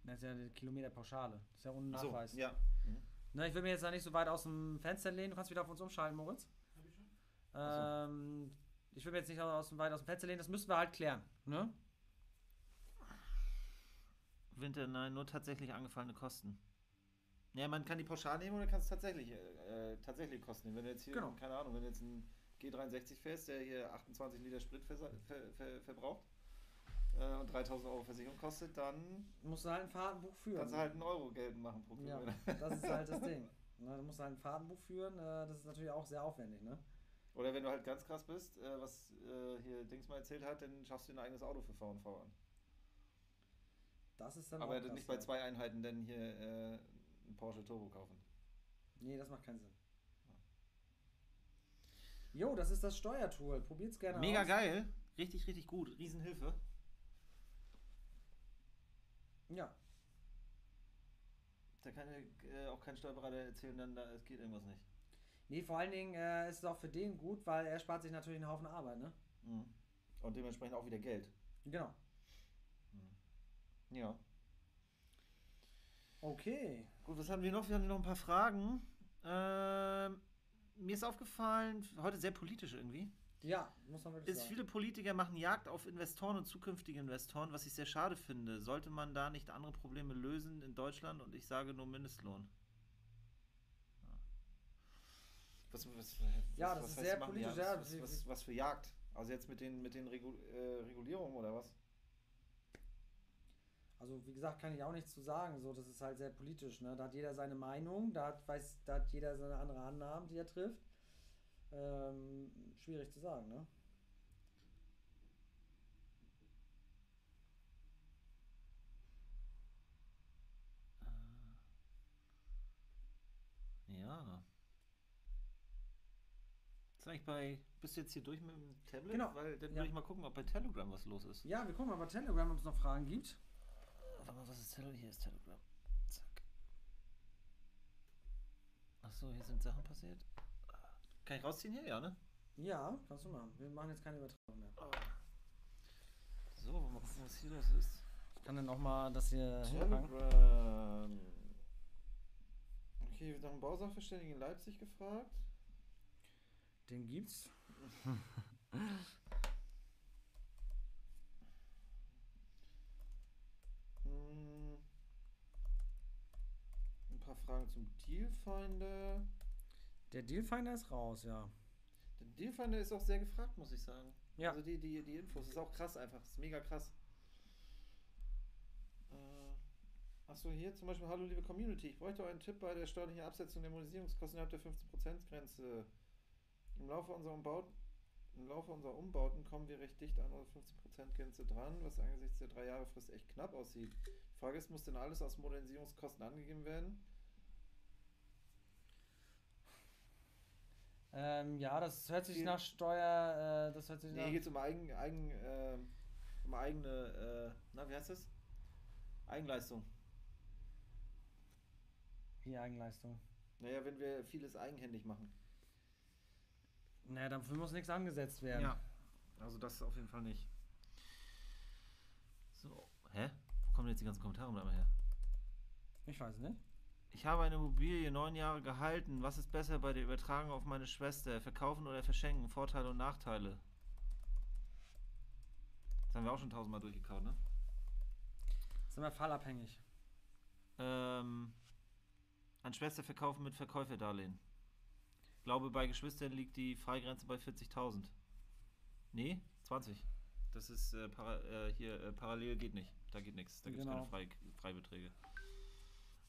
Das ist ja eine Kilometerpauschale. Das ist ja ohne Ach so, Nachweis. ja. Mhm. Ne, ich will mir jetzt da nicht so weit aus dem Fenster lehnen. Du kannst wieder auf uns umschalten, Moritz. Hab ich schon? Ähm, ich will mir jetzt nicht aus dem, weit aus dem Fenster lehnen. Das müssen wir halt klären. Ne? Winter, nein, nur tatsächlich angefallene Kosten. Ja, man kann die pauschal nehmen oder kannst tatsächlich äh, tatsächlich Kosten nehmen. Wenn du jetzt hier, Genau. keine Ahnung, wenn du jetzt einen G63 fährst, der hier 28 Liter Sprit ver ver ver verbraucht äh, und 3000 Euro Versicherung kostet, dann Musst du halt ein Fahrtenbuch führen. kannst du halt einen Euro geltend machen pro ja, Kilometer. das ist halt das Ding. Ne, du musst halt ein Fahrtenbuch führen. Äh, das ist natürlich auch sehr aufwendig. Ne? Oder wenn du halt ganz krass bist, äh, was äh, hier Dings mal erzählt hat, dann schaffst du dir ein eigenes Auto für V&V an. Das ist dann Aber auch krass, nicht bei ja. zwei Einheiten dann hier äh, einen Porsche Turbo kaufen. Nee, das macht keinen Sinn. Jo, das ist das Steuertool. Probiert's gerne Mega aus. geil. Richtig, richtig gut. Riesenhilfe. Ja, Da kann äh, auch kein Steuerberater erzählen, dann da, es geht irgendwas nicht. Nee, vor allen Dingen äh, ist es auch für den gut, weil er spart sich natürlich einen Haufen Arbeit, ne? Mhm. Und dementsprechend auch wieder Geld. Genau. Ja. Okay. Gut, was haben wir noch? Wir haben noch ein paar Fragen. Ähm, mir ist aufgefallen, heute sehr politisch irgendwie. Ja, muss man wirklich Ist sagen. viele Politiker machen Jagd auf Investoren und zukünftige Investoren, was ich sehr schade finde. Sollte man da nicht andere Probleme lösen in Deutschland? Und ich sage nur Mindestlohn. Ja. Was, was, Ja, das was ist sehr politisch, ja. Was, was, was für Jagd? Also jetzt mit den, mit den Regu äh, Regulierungen oder was? Also, wie gesagt, kann ich auch nichts zu sagen. So, das ist halt sehr politisch, ne? Da hat jeder seine Meinung, da hat, weiß, da hat jeder seine andere Annahmen, die er trifft. Ähm, schwierig zu sagen, ne? Ja. Ist eigentlich bei. Bist du jetzt hier durch mit dem Tablet? Genau. Weil dann Ja. würde ich mal gucken, ob bei Telegram was los ist. Ja, wir gucken mal bei Telegram, ob es noch Fragen gibt. Warte mal, was ist Telegram? Hier ist Telegram. Zack. Achso, hier sind Sachen passiert. Kann ich rausziehen hier? Ja, ne? Ja, kannst du machen. Wir machen jetzt keine Übertragung mehr. So, wollen wir mal gucken, was hier los ist. Ich kann dann auch mal das hier hinpacken. Telegram. Okay, wird nach einem Bausachverständigen in Leipzig gefragt. Den gibt's. Hm. Ein paar Fragen zum Dealfinder. Der Dealfinder ist raus, ja. Der Dealfinder ist auch sehr gefragt, muss ich sagen. Ja. Also die, die, die Infos ist auch krass einfach. Ist mega krass. Äh, achso, hier zum Beispiel, hallo liebe Community, ich bräuchte einen Tipp bei der steuerlichen Absetzung der Modernisierungskosten innerhalb der 15%-Grenze. Im Laufe unserer Umbauten, im Laufe unserer Umbauten kommen wir recht dicht an unsere 15%-Grenze dran, was angesichts der drei Jahre Frist echt knapp aussieht. Die Frage ist, muss denn alles aus Modernisierungskosten angegeben werden? Ähm, ja, das hört sich nach Steuer, äh, das hört sich Nee, nach... hier geht es um, eigen, eigen, äh, um eigene, äh, na, wie heißt das? Eigenleistung. Hier Eigenleistung. Naja, wenn wir vieles eigenhändig machen. Naja, dafür muss nichts angesetzt werden. also das auf jeden Fall nicht. So, hä? Wo kommen jetzt die ganzen Kommentare mal her? Ich weiß nicht. Ich habe eine Immobilie neun Jahre gehalten. Was ist besser bei der Übertragung auf meine Schwester? Verkaufen oder verschenken? Vorteile und Nachteile? Das haben wir auch schon tausendmal durchgekaut, ne? Ist immer fallabhängig. Ähm, an Schwester verkaufen mit Verkäuferdarlehen. Glaube, bei Geschwistern liegt die Freigrenze bei 40.000. Nee, 20. Das ist äh, para, äh, hier äh, parallel geht nicht. Da geht nichts. Da gibt es Genau. keine Frei, Freibeträge.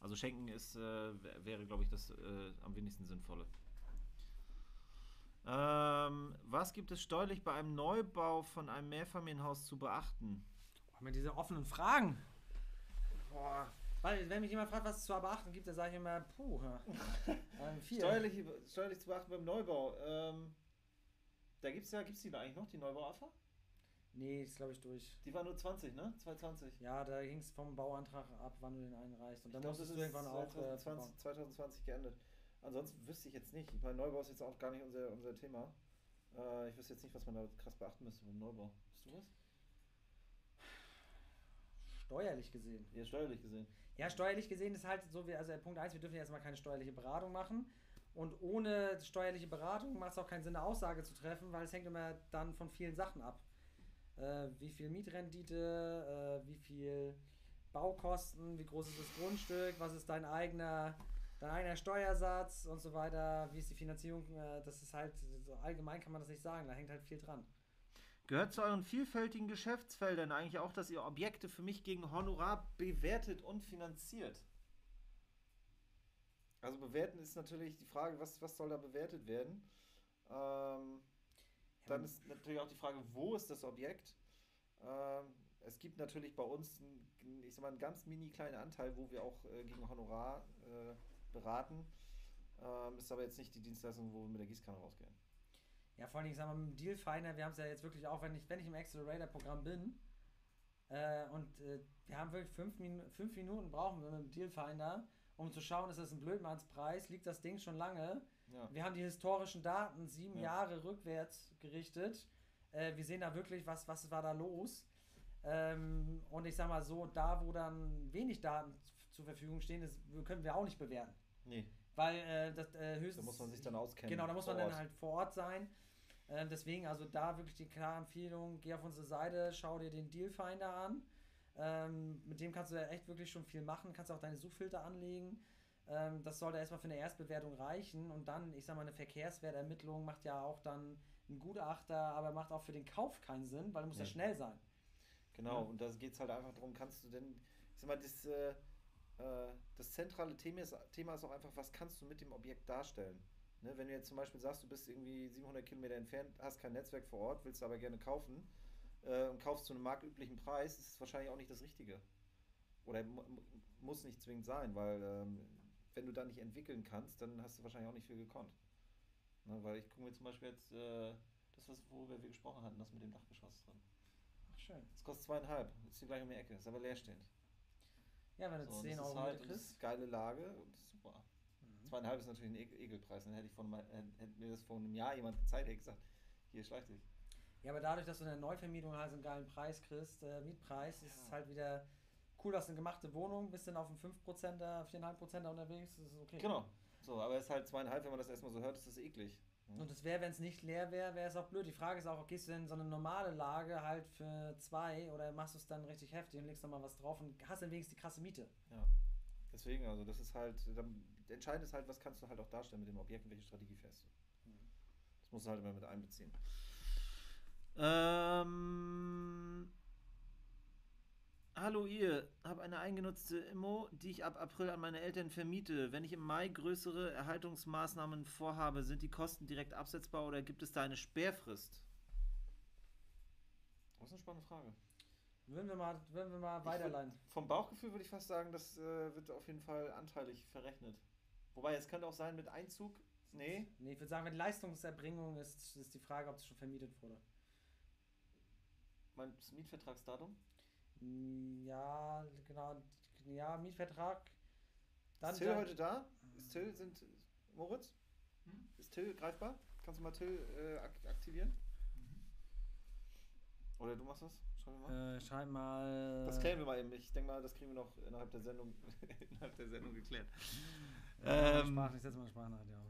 Also schenken ist, äh, wär- wäre, glaube ich, das äh, am wenigsten sinnvolle. Ähm, was gibt es steuerlich bei einem Neubau von einem Mehrfamilienhaus zu beachten? Haben wir diese offenen Fragen? Boah. Weil, wenn mich jemand fragt, was es zu beachten gibt, dann sage ich immer, puh, ähm. Steuerlich, steuerlich zu beachten beim Neubau. Ähm, da gibt es ja, gibt es die da eigentlich noch, die Neubau-AFA? Nee, ist glaube ich durch. Die war nur 20, ne? 220. Ja, da ging es vom Bauantrag ab, wann du den einreichst. Und dann musstest du irgendwann auch. Äh, 2020, verbauen. 2020 geendet. Ansonsten wüsste ich jetzt nicht. Ich meine, Neubau ist jetzt auch gar nicht unser, unser Thema. Äh, ich wüsste jetzt nicht, was man da krass beachten müsste beim Neubau. Weißt du was? Steuerlich gesehen. Ja, steuerlich gesehen. Ja, steuerlich gesehen ist halt so, wie, also Punkt 1, wir dürfen ja erstmal keine steuerliche Beratung machen. Und ohne steuerliche Beratung macht es auch keinen Sinn, eine Aussage zu treffen, weil es hängt immer dann von vielen Sachen ab. Äh, wie viel Mietrendite, äh, wie viel Baukosten, wie groß ist das Grundstück, was ist dein eigener, dein eigener Steuersatz und so weiter, wie ist die Finanzierung, äh, das ist halt, so allgemein kann man das nicht sagen, da hängt halt viel dran. Gehört zu euren vielfältigen Geschäftsfeldern eigentlich auch, dass ihr Objekte für mich gegen Honorar bewertet und finanziert? Also bewerten ist natürlich die Frage, was, was soll da bewertet werden? Ähm, dann ist natürlich auch die Frage, wo ist das Objekt? Ähm, es gibt natürlich bei uns, einen, ich sag mal, einen ganz mini kleinen Anteil, wo wir auch äh, gegen Honorar äh, beraten. Ähm, ist aber jetzt nicht die Dienstleistung, wo wir mit der Gießkanne rausgehen. Ja, vor allem, ich sag mal, mit dem Dealfinder, wir haben es ja jetzt wirklich auch, wenn ich, wenn ich im Accelerator-Programm bin äh, und äh, wir haben wirklich fünf, Minu fünf Minuten brauchen wir mit dem Dealfinder, um zu schauen, ist das ein Blödmannspreis, liegt das Ding schon lange. Ja. Wir haben die historischen Daten sieben Ja. Jahre rückwärts gerichtet. Äh, wir sehen da wirklich, was, was war da los. Ähm, und ich sag mal so, da wo dann wenig Daten zur Verfügung stehen, das können wir auch nicht bewerten. Nee, Weil äh, das äh, da höchstens. muss man sich dann auskennen. Genau, da muss man dann halt vor Ort sein. Ähm, deswegen, also da wirklich die klare Empfehlung, geh auf unsere Seite, schau dir den Dealfinder an. Ähm, mit dem kannst du ja echt wirklich schon viel machen, kannst auch deine Suchfilter anlegen. Ähm, das sollte erstmal für eine Erstbewertung reichen und dann, ich sag mal, eine Verkehrswertermittlung macht ja auch dann ein Gutachter, aber macht auch für den Kauf keinen Sinn, weil du musst ja Nee. schnell sein. Genau, Ja. und da geht es halt einfach darum, kannst du denn, ich sag mal, das, äh, äh, das zentrale Thema ist, Thema ist auch einfach, was kannst du mit dem Objekt darstellen? Ne, wenn du jetzt zum Beispiel sagst, du bist irgendwie 700 Kilometer entfernt, hast kein Netzwerk vor Ort, willst aber gerne kaufen äh, und kaufst zu einem marktüblichen Preis, ist es wahrscheinlich auch nicht das Richtige. Oder mu- muss nicht zwingend sein, weil ähm, wenn du da nicht entwickeln kannst, dann hast du wahrscheinlich auch nicht viel gekonnt. Ne, weil ich gucke mir zum Beispiel jetzt äh, das, was, worüber wir gesprochen hatten, das mit dem Dachgeschoss drin. Ach, schön. Das kostet zweieinhalb, ist hier gleich um die Ecke, ist aber leerstehend. Ja, wenn du So, und 10 das Euro halt kriegst. ist geile Lage und super. Mhm. Zweieinhalb ist natürlich ein E- Ekelpreis. Dann hätte ich von hätte mir das vor einem Jahr jemand gezeigt, hätte gesagt, hier schleicht dich. Ja, aber dadurch, dass du in der Neuvermietung halt so einen geilen Preis kriegst, äh, Mietpreis, ist es Ja. halt wieder cool, dass eine gemachte Wohnung, bist dann auf dem 5%er, 4,5%er unterwegs, das ist okay. Genau. So, aber es ist halt zweieinhalb, wenn man das erstmal so hört, ist das eklig. Ja. Und es wäre, wenn es nicht leer wäre, wäre es auch blöd. Die Frage ist auch, gehst du denn in so eine normale Lage halt für zwei oder machst du es dann richtig heftig und legst nochmal was drauf und hast dann wenigstens die krasse Miete? ja. Deswegen, also das ist halt, dann, entscheidend ist halt, was kannst du halt auch darstellen mit dem Objekt und welche Strategie fährst du. Das musst du halt immer mit einbeziehen. Ähm, hallo ihr, habe eine eingenutzte Immo, die ich ab April an meine Eltern vermiete. Wenn ich im Mai größere Erhaltungsmaßnahmen vorhabe, sind die Kosten direkt absetzbar oder gibt es da eine Sperrfrist? Das ist eine spannende Frage. Würden wir mal, würden wir mal weiterleiten. würd- Vom Bauchgefühl würde ich fast sagen, das äh, wird auf jeden Fall anteilig verrechnet. Wobei, es könnte auch sein mit Einzug. Nee. Nee, ich würde sagen, wenn Leistungserbringung ist, ist die Frage, ob es schon vermietet wurde. Mein Mietvertragsdatum? Mm, Ja, genau. Ja, Mietvertrag. ist Till heute da? Ist Till, sind. Moritz? Hm? Ist Till greifbar? Kannst du mal Till äh, ak aktivieren? Oder du machst das? Schau mir mal. Äh, schreib mal. Das klären wir mal eben. Ich denke mal, das kriegen wir noch innerhalb der Sendung, innerhalb der Sendung geklärt. Ja, Ähm, Sprache, ich setze mal Sprachnachricht auf.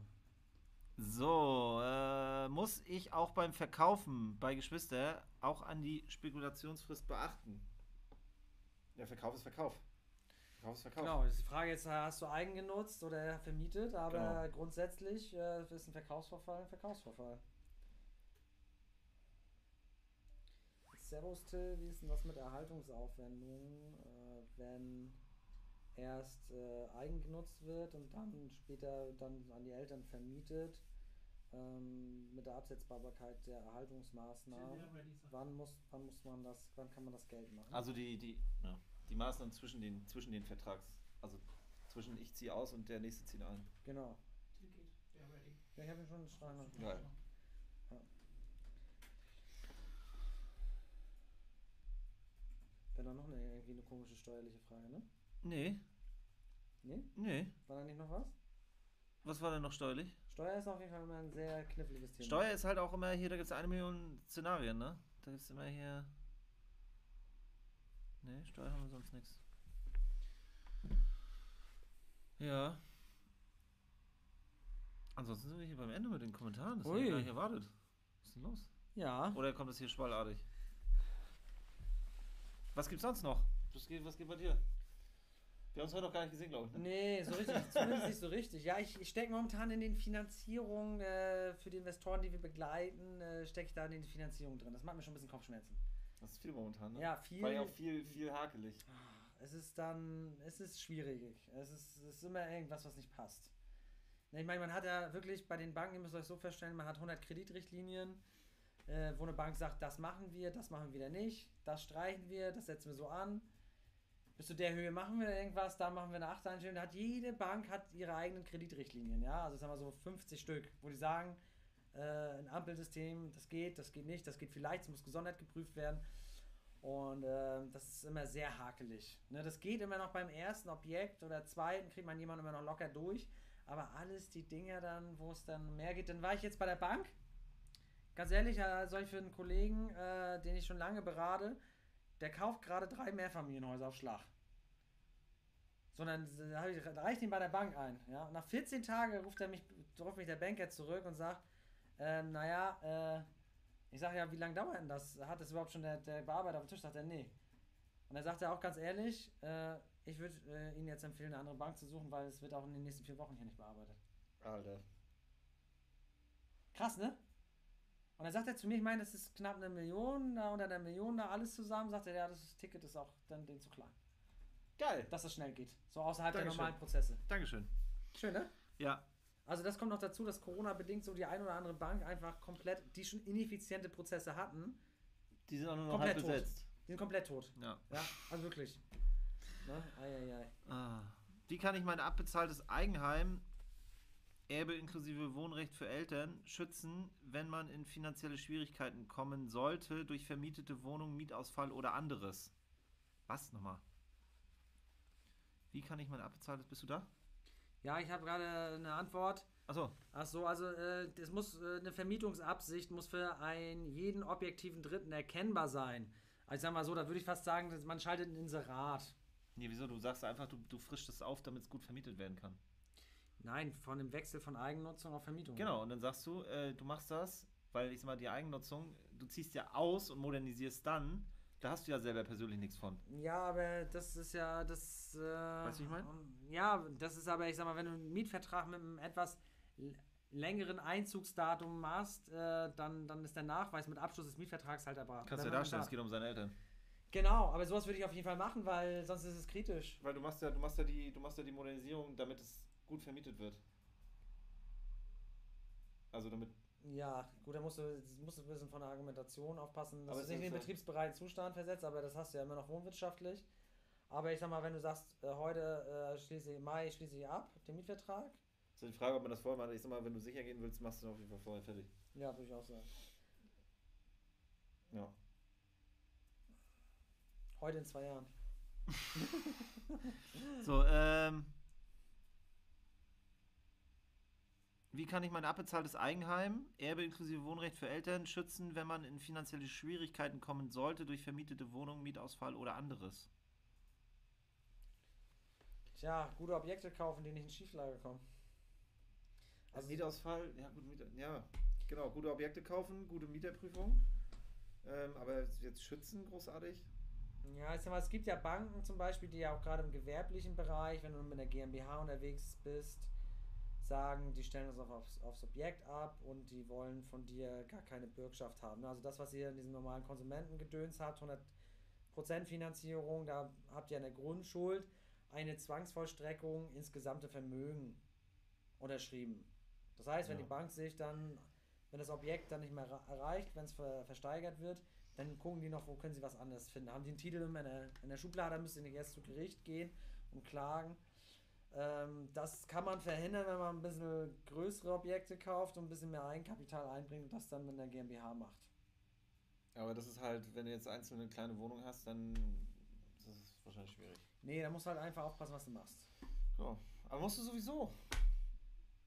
So, äh, muss ich auch beim Verkaufen bei Geschwister auch an die Spekulationsfrist beachten? Ja, Verkauf ist Verkauf. Verkauf ist Verkauf. Genau, ist die Frage jetzt, hast du eigen genutzt oder vermietet, aber Genau. grundsätzlich äh, ist ein Verkaufsverfall ein Verkaufsverfall. Servus Till, wie ist denn das mit Erhaltungsaufwendungen, äh, wenn erst äh, eigen genutzt wird und dann später dann an die Eltern vermietet, ähm, mit der Absetzbarkeit der Erhaltungsmaßnahmen? Wann muss, wann muss man das, wann kann man das Geld machen? Also die, die, ja, die Maßnahmen zwischen den, zwischen den Vertrags, Also zwischen ich ziehe aus und der nächste zieht ein. Genau. Geht. Ready? Ja, ich habe ihn schon schreiben. Geil. Wäre doch noch eine, irgendwie eine komische steuerliche Frage, ne? Nee, Nee? nee. War da nicht noch was? Was war denn noch steuerlich? Steuer ist auf jeden Fall immer ein sehr kniffliges Thema. Steuer ist halt auch immer hier, da gibt es eine Million Szenarien, ne? Da gibt es immer hier. Nee, Steuer haben wir sonst nichts. Ja. Ansonsten sind wir hier beim Ende mit den Kommentaren. Das habe ich Ui. gar nicht erwartet. Was ist denn los? Ja. Oder kommt das hier schwallartig? Was gibt's sonst noch? Was geht, was geht bei dir? Wir haben uns heute noch gar nicht gesehen, glaube ich. Ne? Nee, so richtig, zumindest nicht so richtig. Ja, ich, ich stecke momentan in den Finanzierungen äh, für die Investoren, die wir begleiten, äh, stecke ich da in den Finanzierungen drin. Das macht mir schon ein bisschen Kopfschmerzen. Das ist viel momentan, ne? Ja, viel. War ja auch viel, viel hakelig. Es ist dann, es ist schwierig. Es ist, es ist immer irgendwas, was nicht passt. Ne, Ich meine, man hat ja wirklich bei den Banken, ihr müsst euch so vorstellen, man hat 100 Kreditrichtlinien, äh, wo eine Bank sagt, das machen wir, das machen wir wieder nicht, das streichen wir, das setzen wir so an. Bis zu der Höhe machen wir irgendwas, da machen wir eine Achtereinstellung. Hat jede Bank hat ihre eigenen Kreditrichtlinien, ja. Also sagen wir so 50 Stück, wo die sagen, äh, ein Ampelsystem, das geht, das geht nicht, das geht vielleicht, es muss gesondert geprüft werden. Und ähm, das ist immer sehr hakelig. Ne, das geht immer noch beim ersten Objekt oder zweiten, kriegt man jemanden immer noch locker durch. Aber alles die Dinger dann, wo es dann mehr geht, dann war ich jetzt bei der Bank. Ganz ehrlich, äh, soll ich für einen Kollegen, äh, den ich schon lange berate, der kauft gerade drei Mehrfamilienhäuser auf Schlag. Sondern da reicht ihn bei der Bank ein. Ja? Nach 14 Tagen ruft, er mich, ruft mich der Banker zurück und sagt, ähm, naja, äh, ich sage ja, wie lange dauert denn das? Hat das überhaupt schon der, der Bearbeiter auf dem Tisch? Sagt er, nee. Und er sagt er auch ganz ehrlich, äh, ich würde äh, Ihnen jetzt empfehlen, eine andere Bank zu suchen, weil es wird auch in den nächsten vier Wochen hier nicht bearbeitet. Alter. Krass, ne? Und dann sagt er zu mir, ich meine, das ist knapp eine Million, da unter der Million da alles zusammen, sagt er, ja, das Ticket ist auch dann denen zu klein. Geil. Dass das schnell geht. So außerhalb der Dankeschön. normalen Prozesse. Dankeschön. Schön, ne? Ja. Also das kommt noch dazu, dass Corona-bedingt so die ein oder andere Bank einfach komplett, die schon ineffiziente Prozesse hatten, Die sind auch nur noch halb tot. besetzt. die sind komplett tot. Ja. Ja, also wirklich. Ne? Eieiei. Ah. Wie kann ich mein abbezahltes Eigenheim, Erbe inklusive Wohnrecht für Eltern, schützen, wenn man in finanzielle Schwierigkeiten kommen sollte durch vermietete Wohnung, Mietausfall oder anderes? Was nochmal? Wie kann ich mein abbezahltes, bist du da? Ja, ich habe gerade eine Antwort. Achso, Ach so, also äh, es muss äh, eine Vermietungsabsicht muss für einen jeden objektiven Dritten erkennbar sein. Also ich sag mal so, da würde ich fast sagen, dass man schaltet ein Inserat. nee, wieso? Du sagst einfach, du, du frischst es auf, damit es gut vermietet werden kann. Nein, von dem Wechsel von Eigennutzung auf Vermietung. Genau, und dann sagst du, äh, du machst das, weil ich sag mal, die Eigennutzung, du ziehst ja aus und modernisierst dann, da hast du ja selber persönlich nichts von. Ja, aber das ist ja das. Äh, Weißt du, wie ich mein? Ja, das ist aber, ich sag mal, wenn du einen Mietvertrag mit einem etwas längeren Einzugsdatum machst, äh, dann, dann ist der Nachweis mit Abschluss des Mietvertrags halt aber. Kannst du ja darstellen, es geht um seine Eltern. Genau, aber sowas würde ich auf jeden Fall machen, weil sonst ist es kritisch. Weil du machst ja, du machst ja die, du machst ja die Modernisierung, damit es gut vermietet wird. Also damit. Ja, gut, da musst du, musst du ein bisschen von der Argumentation aufpassen, dass Aber du nicht in den so- betriebsbereiten Zustand versetzt, aber das hast du ja immer noch wohnwirtschaftlich. Aber ich sag mal, wenn du sagst, äh, heute äh, schließe ich, Mai schließe ich ab, den Mietvertrag, ist die Frage, ob man das vorher macht. Ich sag mal, wenn du sicher gehen willst, machst du auf jeden Fall vorher fertig. ja, würde ich auch sagen. Ja. Heute in zwei Jahren. So, ähm. Wie kann ich mein abbezahltes Eigenheim, Erbe inklusive Wohnrecht für Eltern, schützen, wenn man in finanzielle Schwierigkeiten kommen sollte durch vermietete Wohnung, Mietausfall oder anderes? Tja, gute Objekte kaufen, die nicht in Schieflage kommen. Also Mietausfall, ja gut, Mieter, ja, genau, gute Objekte kaufen, gute Mieterprüfung. Ähm, aber jetzt schützen großartig. Ja, ich sag mal, es gibt ja Banken zum Beispiel, die ja auch gerade im gewerblichen Bereich, wenn du mit einer GmbH unterwegs bist, sagen, die stellen das auf, aufs, aufs Objekt ab und die wollen von dir gar keine Bürgschaft haben. Also das, was ihr in diesem normalen Konsumentengedöns habt, 100% Finanzierung, da habt ihr eine Grundschuld, eine Zwangsvollstreckung ins gesamte Vermögen unterschrieben. Das heißt, wenn Ja. die Bank sich dann, wenn das Objekt dann nicht mehr erreicht, wenn es ver versteigert wird, dann gucken die noch, wo können sie was anderes finden. Haben die einen Titel in der, in der Schublade, müssen sie erst zu Gericht gehen und klagen. Ähm, das kann man verhindern, wenn man ein bisschen größere Objekte kauft und ein bisschen mehr Eigenkapital einbringt und das dann mit der GmbH macht. Aber das ist halt, wenn du jetzt einzelne kleine Wohnung hast, dann ist das wahrscheinlich schwierig. Nee, da musst du halt einfach aufpassen, was du machst. Ja. Aber musst du sowieso.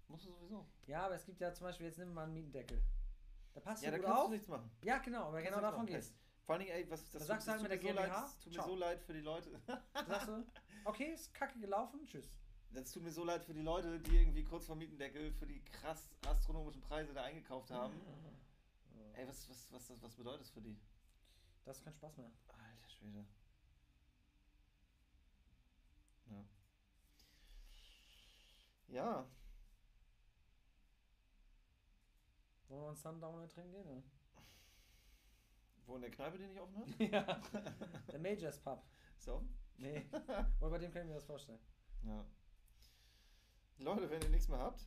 Musst du sowieso. Ja, aber es gibt ja zum Beispiel, jetzt nehmen wir mal einen Mietendeckel. Da passt Ja, du da kannst auf. du nichts machen. Ja, genau, aber Kannst genau davon geht's. Vor allen Dingen, ey, was das Da sagst du halt mit der so leid, GmbH, es tut mir ciao. so leid für die Leute. Da sagst du, okay, ist kacke gelaufen, tschüss. Das tut mir so leid für die Leute, die irgendwie kurz vor Mietendeckel für die krass astronomischen Preise da eingekauft haben. Ey, was, was, was, was, bedeutet das für die? Das ist kein Spaß mehr. Alter Schwede. Ja. Ja, Wollen wir uns Sundowner trinken gehen? Oder? wo in der Kneipe die nicht offen hat? ja. Der Majors Pub. Offen? Nee. Aber bei dem kann ich mir das vorstellen. Ja. Leute, wenn ihr nichts mehr habt.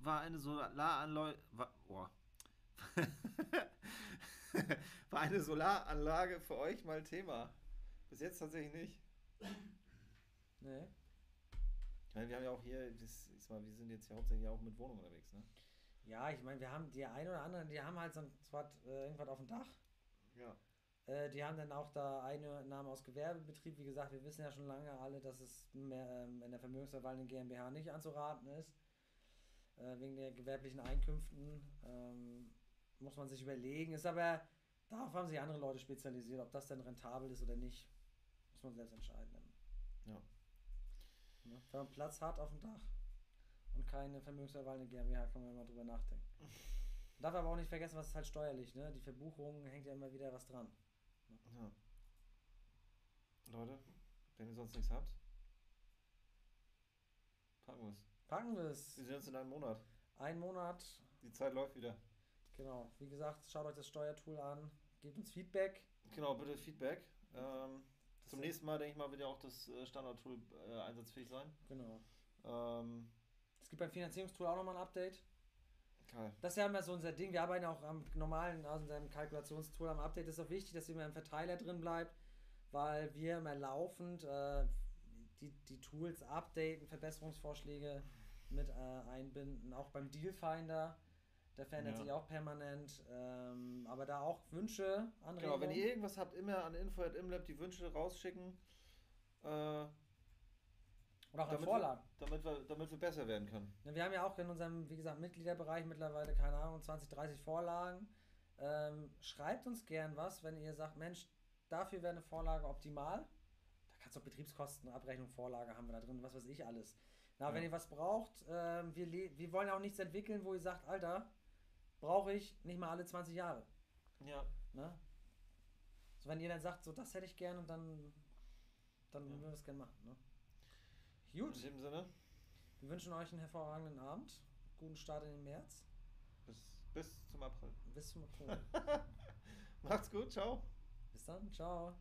War eine Solaranlage. War, boah. war eine Solaranlage für euch mal Thema? Bis jetzt tatsächlich nicht. Nee. Ich meine, wir haben ja auch hier, das, ich mal, wir sind jetzt ja hauptsächlich auch mit Wohnungen unterwegs, ne? Ja, ich meine, wir haben die ein oder anderen, die haben halt so ein, zwar, äh, irgendwas auf dem Dach. Ja. Äh, die haben dann auch da Einnahme aus Gewerbebetrieb. Wie gesagt, wir wissen ja schon lange alle, dass es mehr, ähm, in der Vermögensverwaltung GmbH nicht anzuraten ist. Äh, wegen der gewerblichen Einkünften. Ähm, muss man sich überlegen. Ist aber, darauf haben sich andere Leute spezialisiert. Ob das denn rentabel ist oder nicht, muss man selbst entscheiden. Dann. Ja. Ne? Wenn man Platz hat auf dem Dach und keine vermögensverwaltende GmbH, kann man immer drüber nachdenken. Man darf aber auch nicht vergessen, was ist halt steuerlich. Ne? Die Verbuchung hängt ja immer wieder was dran. Ja. Leute, wenn ihr sonst nichts habt, packen wir es. Packen wir es. Wir sehen uns in einem Monat. Ein Monat, Die Zeit läuft wieder. genau. Wie gesagt, schaut euch das Steuertool an, gebt uns Feedback. Genau, bitte Feedback. Ähm, zum nächsten Mal, denke ich mal, wird ja auch das äh, Standard-Tool äh, einsatzfähig sein. Genau. Ähm, Es gibt beim Finanzierungstool auch nochmal ein Update. Geil. Das ist ja immer so unser Ding. Wir arbeiten auch am normalen, also unserem Kalkulationstool am Update. ist auch wichtig, dass immer im Verteiler drin bleibt, weil wir immer laufend äh, die, die Tools updaten, Verbesserungsvorschläge mit äh, einbinden. Auch beim Dealfinder, der verändert Ja. sich auch permanent. Ähm, aber da auch Wünsche, Anregungen. Genau, wenn ihr irgendwas habt, immer an info.imlab die Wünsche rausschicken, äh, oder auch an damit Vorlagen. wir, damit, wir, damit wir besser werden können. Wir haben ja auch in unserem, wie gesagt, Mitgliederbereich mittlerweile, keine Ahnung, 20, 30 Vorlagen. Ähm, schreibt uns gern was, wenn ihr sagt, Mensch, dafür wäre eine Vorlage optimal. Da kannst du auch Betriebskosten, Abrechnung, Vorlage haben wir da drin, was weiß ich alles. Na, Ja. wenn ihr was braucht, ähm, wir, wir wollen auch nichts entwickeln, wo ihr sagt, Alter, brauche ich nicht mal alle 20 Jahre. Ja. Ne? So, wenn ihr dann sagt, so das hätte ich gern und dann, dann Ja. würden wir das gerne machen. Ne? In Gut, dem Sinne, wir wünschen euch einen hervorragenden Abend, guten Start in den März. bis, bis zum April. Bis zum Oktober. Macht's gut, ciao. Bis dann, ciao.